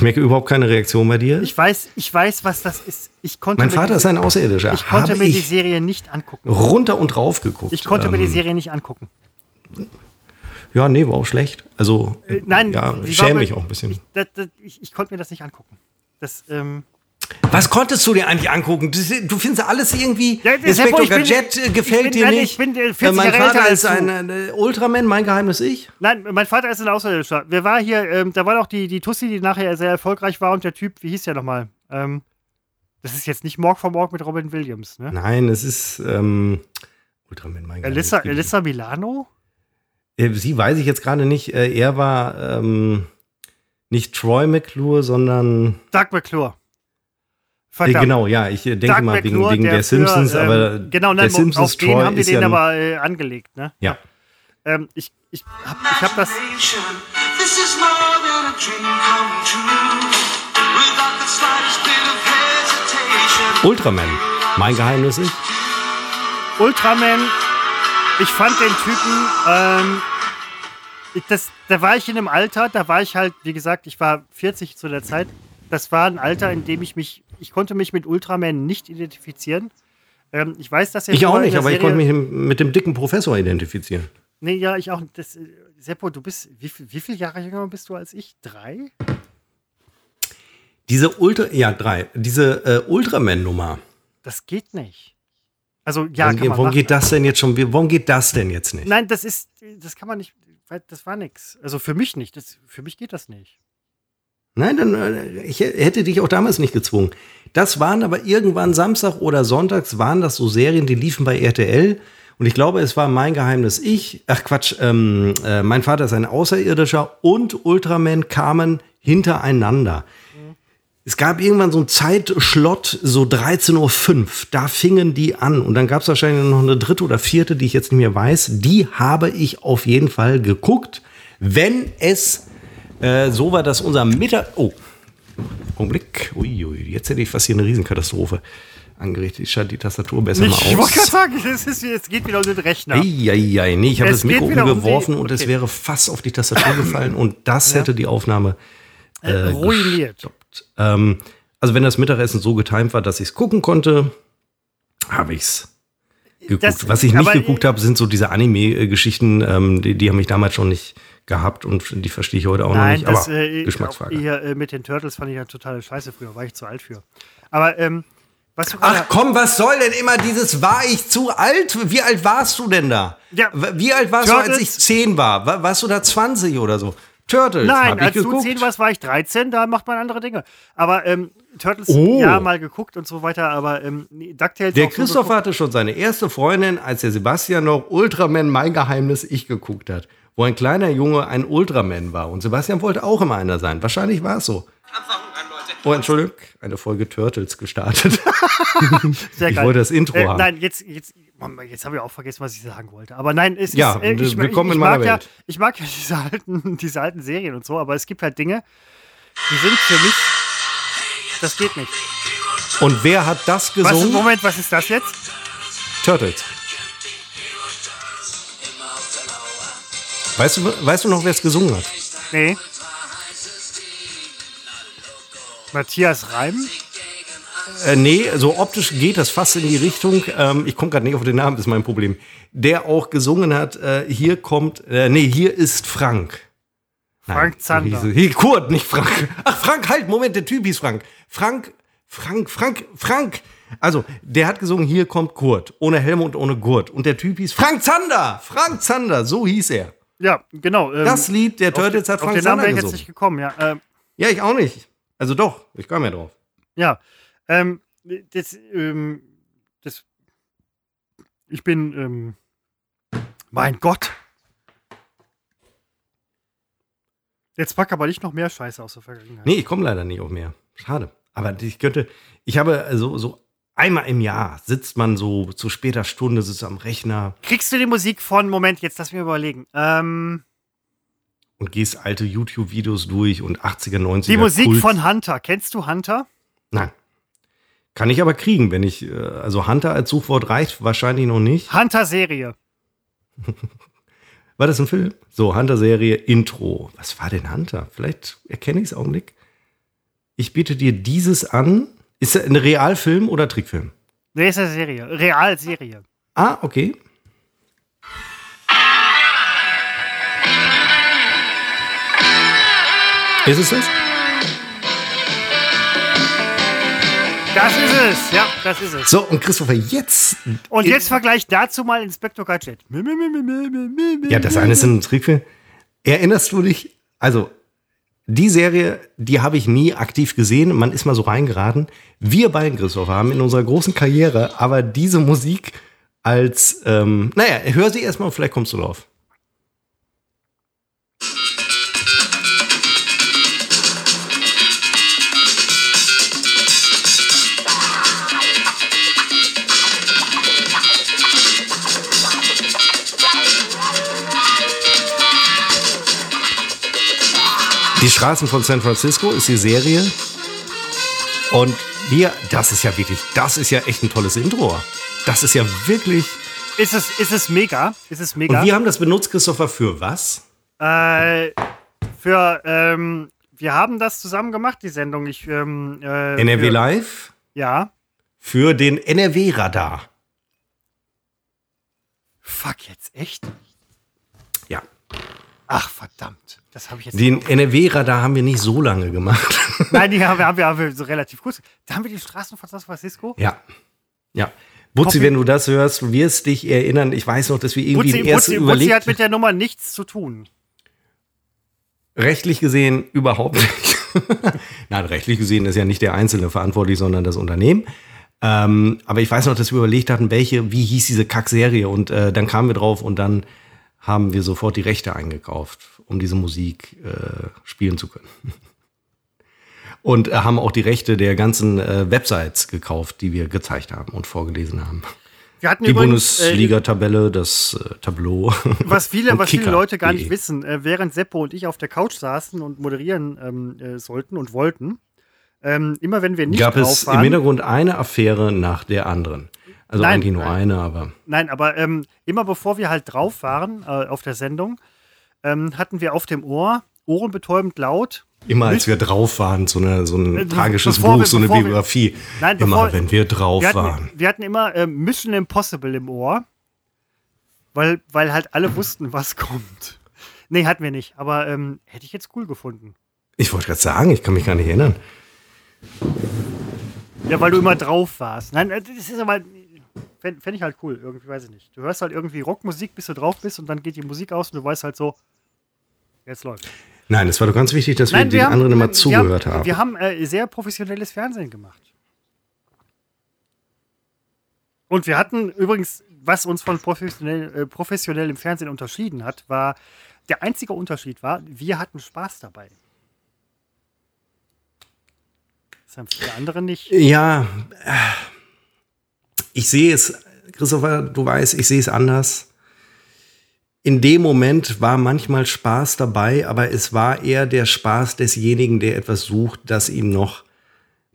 Merke überhaupt keine Reaktion bei dir. Ich weiß, ich weiß, was das ist. Ich konnte mein Vater die, ist ein Außerirdischer. Ich konnte Habe mir die Serie nicht angucken. Runter und drauf geguckt. Ich konnte ähm, mir die ähm, Serie nicht angucken. Ja, nee, war auch schlecht. Also, äh, nein, ja, schäme mich auch ein bisschen. Ich, das, das, ich, ich, konnte mir das nicht angucken. Das, ähm, was konntest du dir eigentlich angucken? Du, du findest alles irgendwie. Ja, Inspektor Gadget bin, gefällt dir nicht. Ich bin 40 äh, mein Vater Jahre ist ein äh, Ultraman, mein Geheimnis ich. Nein, mein Vater ist ein Außerirdischer. Wir waren hier, ähm, da war doch die, die Tussi, die nachher sehr erfolgreich war und der Typ, wie hieß der nochmal? Ähm, das ist jetzt nicht Morg for Morg mit Robin Williams, ne? Nein, es ist ähm, Ultraman, mein Geheimnis. Elissa, Elissa Milano? Äh, sie weiß ich jetzt gerade nicht. Äh, er war ähm, nicht Troy McClure, sondern. Doug McClure. Verdammt. Genau, ja, ich denke Doug mal wegen, wegen der, der Simpsons, für, ähm, aber genau, nein, der Simpsons auf den haben wir den ja aber äh, angelegt, ne? Ja. Ähm, ich, ich hab, ich hab das. Ultraman, mein Geheimnis ist. Ultraman, ich fand den Typen, ähm, das, da war ich in einem Alter, da war ich halt, wie gesagt, ich war 40 zu der Zeit. Das war ein Alter, in dem ich mich ich konnte mich mit Ultraman nicht identifizieren. Ähm, ich weiß, dass er. Ich auch nicht, aber Serie ich konnte mich mit dem dicken Professor identifizieren. Nee, ja, ich auch. Das, Seppo, du bist. Wie, wie viele Jahre jünger bist du als ich? Drei? Diese Ultra. Ja, drei. Diese äh, Ultraman-Nummer. Das geht nicht. Also, ja, warum, warum geht das denn jetzt schon? Warum geht das denn jetzt nicht? Nein, das ist. Das kann man nicht. Das war nix. Also für mich nicht. Das, für mich geht das nicht. Nein, dann äh, ich hätte dich auch damals nicht gezwungen. Das waren aber irgendwann Samstag oder Sonntags waren das so Serien, die liefen bei RTL. Und ich glaube, es war mein Geheimnis. Ich, ach Quatsch, ähm, äh, mein Vater ist ein Außerirdischer und Ultraman kamen hintereinander. Es gab irgendwann so einen Zeitschlott, so 13.05 Uhr, da fingen die an. Und dann gab es wahrscheinlich noch eine dritte oder vierte, die ich jetzt nicht mehr weiß. Die habe ich auf jeden Fall geguckt, wenn es äh, so war, dass unser Mittag... Oh, Augenblick. Uiui, jetzt hätte ich fast hier eine Riesenkatastrophe angerichtet. Ich schalte die Tastatur besser nicht, mal aus. Ich wollte gerade sagen, es, ist, es geht wieder um den Rechner. Eieiei, nee, ich habe das Mikro umgeworfen um und okay. es wäre fast auf die Tastatur gefallen und das ja. hätte die Aufnahme äh, äh, ruiniert. Ähm, also wenn das Mittagessen so getimt war, dass ich es gucken konnte, habe ich es geguckt. Das, Was ich nicht geguckt habe, sind so diese Anime-Geschichten, ähm, die, die haben mich damals schon nicht gehabt und die verstehe ich heute auch Nein, noch nicht. Das, aber äh, Geschmacksfrage. Hier äh, mit den Turtles fand ich ja totale Scheiße früher, war ich zu alt für. Aber ähm, was du Ach komm, was soll denn immer dieses war ich zu alt? Wie alt warst du denn da? Ja, Wie alt warst Turtles, du, als ich zehn war? Warst du da 20 oder so? Turtles. Nein, als geguckt. du 10 warst, war ich 13, da macht man andere Dinge. Aber ähm, Turtles, oh. ja, mal geguckt und so weiter, aber ähm, DuckTales. Der Christoph hatte schon seine erste Freundin, als der Sebastian noch Ultraman, mein Geheimnis, ich geguckt hat. Wo ein kleiner Junge ein Ultraman war. Und Sebastian wollte auch immer einer sein. Wahrscheinlich war es so. Oh, Entschuldigung, eine Folge Turtles gestartet. Sehr geil. Ich wollte das Intro äh, haben. Nein, jetzt, jetzt, jetzt habe ich auch vergessen, was ich sagen wollte. Aber nein, es ja, ist, äh, ich, willkommen ich, ich, in meiner Welt. Ja, ich mag ja diese alten, diese alten Serien und so, aber es gibt halt Dinge, die sind für mich, das geht nicht. Und wer hat das gesungen? Was, Moment, was ist das jetzt? Turtles. Weißt du, weißt du noch, wer es gesungen hat? Nee. Matthias Reim? Äh, nee, so optisch geht das fast in die Richtung. Ähm, ich komme gerade nicht auf den Namen, ist mein Problem. Der auch gesungen hat, äh, hier kommt, äh, nee, hier ist Frank. Frank Zander. Hier, Kurt, nicht Frank. Ach, Frank, halt, Moment, der Typ hieß Frank. Frank, Frank, Frank, Frank. Also, der hat gesungen, hier kommt Kurt. Ohne Helm und ohne Gurt. Und der Typ hieß Frank Zander. Frank Zander, so hieß er. Ja, genau. Ähm, das Lied der Turtles hat Frank. Auf den Namen wäre ich jetzt nicht gekommen, ja. Ähm, ja, ich auch nicht. Also doch, ich kam ja drauf. Ja, ähm, das, ähm, das, ich bin, ähm, mein Gott. Jetzt pack aber nicht noch mehr Scheiße aus der Vergangenheit. Nee, ich komme leider nicht auf mehr. Schade. Aber ich könnte, ich habe also so einmal im Jahr sitzt man so zu später Stunde, sitzt am Rechner. Kriegst du die Musik von, Moment, jetzt lass mich überlegen. Ähm, und gehst alte YouTube-Videos durch und 80er, 90er. Die Musik Kult. von Hunter. Kennst du Hunter? Nein. Kann ich aber kriegen, wenn ich, äh, also Hunter als Suchwort reicht wahrscheinlich noch nicht. Hunter-Serie. war das ein Film? So, Hunter-Serie, Intro. Was war denn Hunter? Vielleicht erkenne ich es Augenblick. Ich biete dir dieses an. Ist er ein Realfilm oder Trickfilm? Nee, ist eine Serie. Realserie. Ah, okay. Ist es das? Das ist es, ja, das ist es. So, und Christopher, jetzt. Und jetzt vergleich dazu mal Inspektor Gadget. Ja, das eine ist ein Trickfilm. Erinnerst du dich? Also, die Serie, die habe ich nie aktiv gesehen. Man ist mal so reingeraten. Wir beiden, Christopher, haben in unserer großen Karriere aber diese Musik als, ähm, naja, hör sie erstmal und vielleicht kommst du drauf. Straßen von San Francisco ist die Serie. Und wir, das ist ja wirklich, das ist ja echt ein tolles Intro. Das ist ja wirklich. Ist es, ist es mega? Ist es mega? Und wir haben das benutzt, Christopher, für was? Äh, für, ähm, wir haben das zusammen gemacht, die Sendung. Ich, ähm, äh, NRW für, Live? Ja. Für den NRW-Radar. Fuck, jetzt echt? Ja. Ach, verdammt. Das habe ich jetzt. Den NRW-Radar haben wir nicht so lange gemacht. Nein, die haben wir, haben wir, haben wir so relativ kurz. Da haben wir die Straßen von San Francisco. Ja. Ja. Butzi, wenn du das hörst, du wirst dich erinnern. Ich weiß noch, dass wir irgendwie Butzi, erst Butzi, überlegt. Butzi hat mit der Nummer nichts zu tun. Rechtlich gesehen überhaupt nicht. Nein, rechtlich gesehen ist ja nicht der Einzelne verantwortlich, sondern das Unternehmen. Ähm, aber ich weiß noch, dass wir überlegt hatten, welche, wie hieß diese Kackserie und äh, dann kamen wir drauf und dann haben wir sofort die Rechte eingekauft, um diese Musik äh, spielen zu können. Und äh, haben auch die Rechte der ganzen äh, Websites gekauft, die wir gezeigt haben und vorgelesen haben. Wir hatten die Bundesliga-Tabelle, das äh, Tableau. Was viele, was viele Leute gar nicht wissen, äh, während Seppo und ich auf der Couch saßen und moderieren ähm, äh, sollten und wollten, ähm, immer wenn wir nicht gab es waren, im Hintergrund eine Affäre nach der anderen. Also nein, eigentlich nur eine, aber. Nein, aber ähm, immer bevor wir halt drauf waren äh, auf der Sendung, ähm, hatten wir auf dem Ohr ohrenbetäubend laut. Immer als wir drauf waren, so, eine, so ein äh, tragisches Buch, wir, so eine Biografie. Wir, nein, immer wenn wir drauf wir hatten, waren. Wir hatten immer äh, Mission Impossible im Ohr, weil, weil halt alle wussten, was kommt. Nee, hatten wir nicht, aber ähm, hätte ich jetzt cool gefunden. Ich wollte gerade sagen, ich kann mich gar nicht erinnern. Ja, weil du immer drauf warst. Nein, äh, das ist aber. Fände fänd ich halt cool, irgendwie, weiß ich nicht. Du hörst halt irgendwie Rockmusik, bis du drauf bist und dann geht die Musik aus und du weißt halt so, jetzt läuft. Nein, es war doch ganz wichtig, dass Nein, wir, wir den haben, anderen immer zugehört haben. haben. Wir haben äh, sehr professionelles Fernsehen gemacht. Und wir hatten übrigens, was uns von professionell, äh, professionellem Fernsehen unterschieden hat, war, der einzige Unterschied war, wir hatten Spaß dabei. Das haben viele andere nicht. Ja, ich sehe es, Christopher, du weißt, ich sehe es anders in dem Moment war manchmal Spaß dabei, aber es war eher der Spaß desjenigen, der etwas sucht, das ihm noch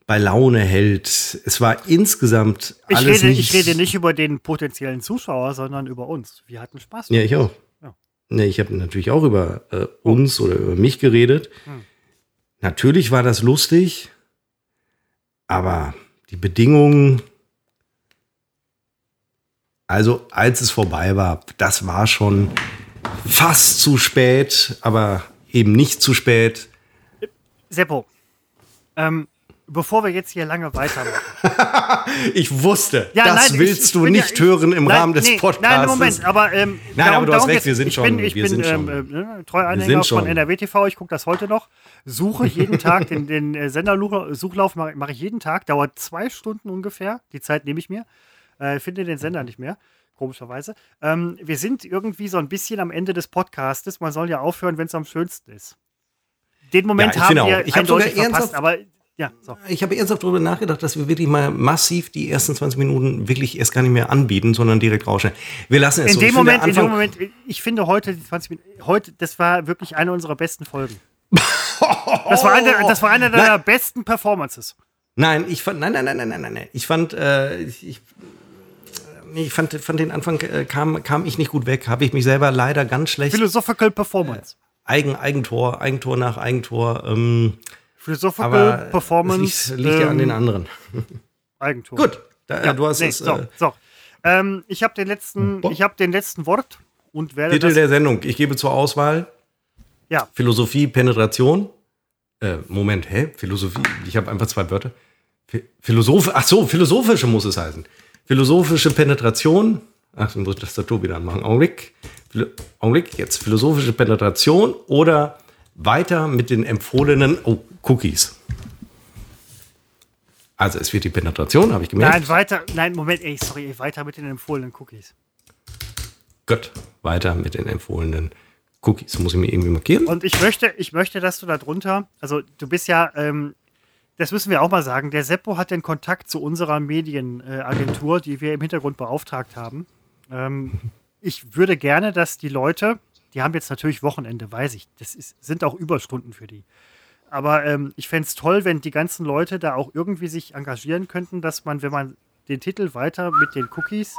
bei Laune hält. Es war insgesamt alles ich rede, nicht Ich rede nicht über den potenziellen Zuschauer, sondern über uns. Wir hatten Spaß. Ja, ich auch. Ja. Nee, ich habe natürlich auch über äh, uns oder über mich geredet. Hm. Natürlich war das lustig, aber die Bedingungen also als es vorbei war, das war schon fast zu spät, aber eben nicht zu spät. Seppo, ähm, bevor wir jetzt hier lange weitermachen. ich wusste, ja, das nein, willst ich, du nicht ja, hören im nein, Rahmen des nee, Podcasts. Nein, Moment, aber ähm, nein, darum, aber du hast recht, wir sind schon. Bin, ich wir bin sind ähm, äh, treu Anhänger von NRW TV, ich gucke das heute noch. Suche jeden Tag den, den äh, Sendersuchlauf mache mach ich jeden Tag, dauert zwei Stunden ungefähr. Die Zeit nehme ich mir. Äh, finde den Sender nicht mehr komischerweise. Ähm, wir sind irgendwie so ein bisschen am Ende des Podcastes. Man soll ja aufhören, wenn es am schönsten ist. Den Moment ja, haben wir ich eindeutig hab verpasst, aber ja, so. Ich habe ernsthaft darüber nachgedacht, dass wir wirklich mal massiv die ersten 20 Minuten wirklich erst gar nicht mehr anbieten, sondern direkt rausstellen. Wir lassen es in so. Dem Moment, in dem Moment, ich finde heute die 20 Minuten, heute, das war wirklich eine unserer besten Folgen. das war eine, das war eine der besten Performances. Nein, ich fand, nein, nein, nein, nein, nein, nein. Ich fand, äh, ich, ich fand, fand den Anfang äh, kam, kam ich nicht gut weg. Habe ich mich selber leider ganz schlecht. Philosophical Performance. Äh, Eigen, Eigentor, Eigentor nach Eigentor. Ähm, Philosophical aber Performance. Liegt, liegt ähm, ja an den ähm, anderen. Eigentor. Gut, da, ja, du hast nee, es. So, äh, so. Ähm, ich habe den letzten, ich habe den letzten Wort und werde Titel der Sendung. Ich gebe zur Auswahl. Ja. Philosophie, Penetration. Äh, Moment, hä? Philosophie. Ich habe einfach zwei Wörter. Philosoph, ach so, philosophische muss es heißen. Philosophische Penetration. Ach, dann muss ich das Tattoo wieder anmachen. Augenblick. Augenblick, jetzt philosophische Penetration oder weiter mit den empfohlenen oh, Cookies. Also es wird die Penetration, habe ich gemerkt. Nein, weiter, nein, Moment, ey, sorry, weiter mit den empfohlenen Cookies. Gut, weiter mit den empfohlenen Cookies. Muss ich mir irgendwie markieren. Und ich möchte, ich möchte, dass du da drunter, also du bist ja ähm, das müssen wir auch mal sagen, der Seppo hat den Kontakt zu unserer Medienagentur, äh, die wir im Hintergrund beauftragt haben. Ähm, ich würde gerne, dass die Leute, die haben jetzt natürlich Wochenende, weiß ich, das ist, sind auch Überstunden für die. Aber ähm, ich fände es toll, wenn die ganzen Leute da auch irgendwie sich engagieren könnten, dass man, wenn man den Titel weiter mit den Cookies,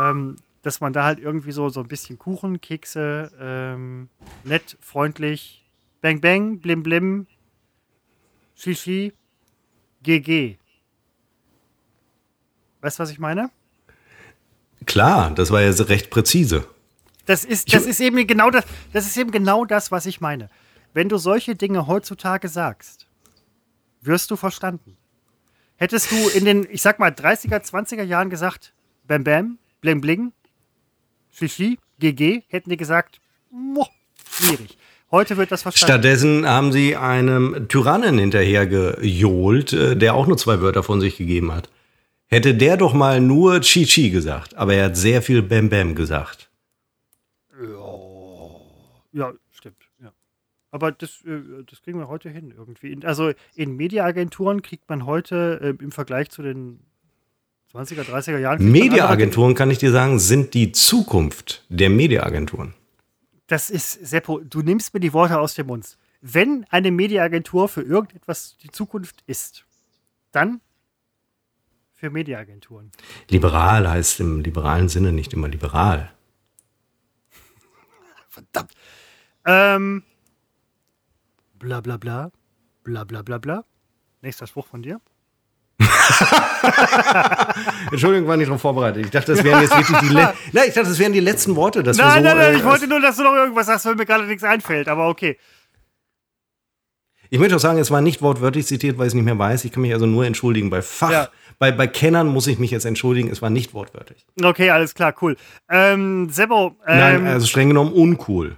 ähm, dass man da halt irgendwie so, so ein bisschen Kuchen, Kekse, ähm, nett, freundlich, bang, bang, blim, blim, Shishi, GG. Weißt du, was ich meine? Klar, das war ja recht präzise. Das ist, das ist eben genau das, das ist eben genau das, was ich meine. Wenn du solche Dinge heutzutage sagst, wirst du verstanden. Hättest du in den, ich sag mal, 30er, 20er Jahren gesagt, Bam Bam, Bling Bling, Shishi, GG, hätten die gesagt, schwierig. Heute wird das verstanden. Stattdessen haben sie einem Tyrannen hinterhergejohlt, äh, der auch nur zwei Wörter von sich gegeben hat. Hätte der doch mal nur Chi Chi gesagt, aber er hat sehr viel Bam Bam gesagt. Ja, ja stimmt. Ja. Aber das, äh, das kriegen wir heute hin irgendwie. Also in Mediaagenturen kriegt man heute äh, im Vergleich zu den 20er, 30er Jahren. Mediaagenturen, kann ich dir sagen, sind die Zukunft der Mediaagenturen. Das ist, Seppo, du nimmst mir die Worte aus dem Mund. Wenn eine Mediaagentur für irgendetwas die Zukunft ist, dann für Mediaagenturen. Liberal heißt im liberalen Sinne nicht immer liberal. Verdammt. Ähm, bla bla bla. Bla bla bla bla. Nächster Spruch von dir. Entschuldigung, war nicht darauf vorbereitet. Ich dachte, das wären jetzt wirklich die, Le nein, ich dachte, das wären die letzten Worte. Dass nein, so, nein, nein, äh, ich wollte nur, dass du noch irgendwas sagst, weil mir gerade nichts einfällt, aber okay. Ich möchte auch sagen, es war nicht wortwörtlich zitiert, weil ich es nicht mehr weiß. Ich kann mich also nur entschuldigen. Bei Fach, ja. bei, bei Kennern muss ich mich jetzt entschuldigen. Es war nicht wortwörtlich. Okay, alles klar, cool. Ähm, Sebo. Ähm, Nein, also streng genommen uncool.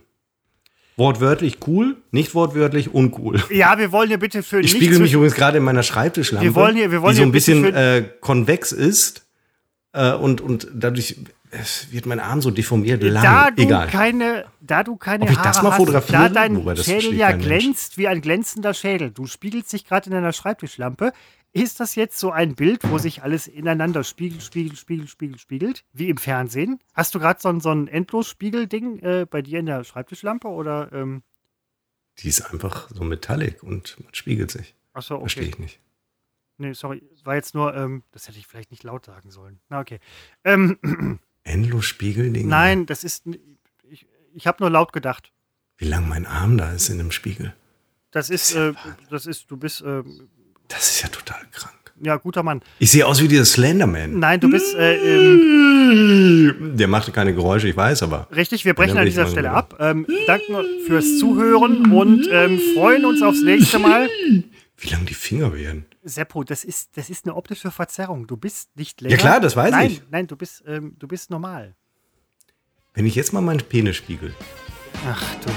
Wortwörtlich cool, nicht wortwörtlich uncool. Ja, wir wollen hier bitte für Ich spiegel mich übrigens gerade in meiner Schreibtischlampe, wir wollen hier, wir wollen die so ein bisschen äh, konvex ist äh, und, und dadurch wird mein Arm so deformiert. Lang. Da du Egal. keine, da du keine Ob ich das mal fotografiere? da dein Schädel ja glänzt Mensch. wie ein glänzender Schädel. Du spiegelst dich gerade in deiner Schreibtischlampe. Ist das jetzt so ein Bild, wo sich alles ineinander spiegelt, spiegelt, spiegelt, spiegelt, spiegelt, wie im Fernsehen? Hast du gerade so, so ein Endlosspiegel-Ding äh, bei dir in der Schreibtischlampe oder? Ähm? Die ist einfach so metallic und man spiegelt sich. Achso, okay. Verstehe ich nicht. Nee, sorry, war jetzt nur, ähm, das hätte ich vielleicht nicht laut sagen sollen. Na, okay. Ähm, Endlosspiegel-Ding? Nein, das ist, ich, ich habe nur laut gedacht. Wie lang mein Arm da ist in dem Spiegel. Das ist, das ist, äh, das ist du bist, äh, das ist ja total krank. Ja, guter Mann. Ich sehe aus wie dieser Slenderman. Nein, du bist. Äh, ähm, Der machte keine Geräusche, ich weiß, aber. Richtig, wir brechen an dieser Stelle ab. Ähm, danken fürs Zuhören und ähm, freuen uns aufs nächste Mal. Wie lang die Finger werden. Seppo, das ist, das ist eine optische Verzerrung. Du bist nicht länger. Ja, klar, das weiß nein, ich. Nein, du bist, ähm, du bist normal. Wenn ich jetzt mal meinen Penis spiegel. Ach du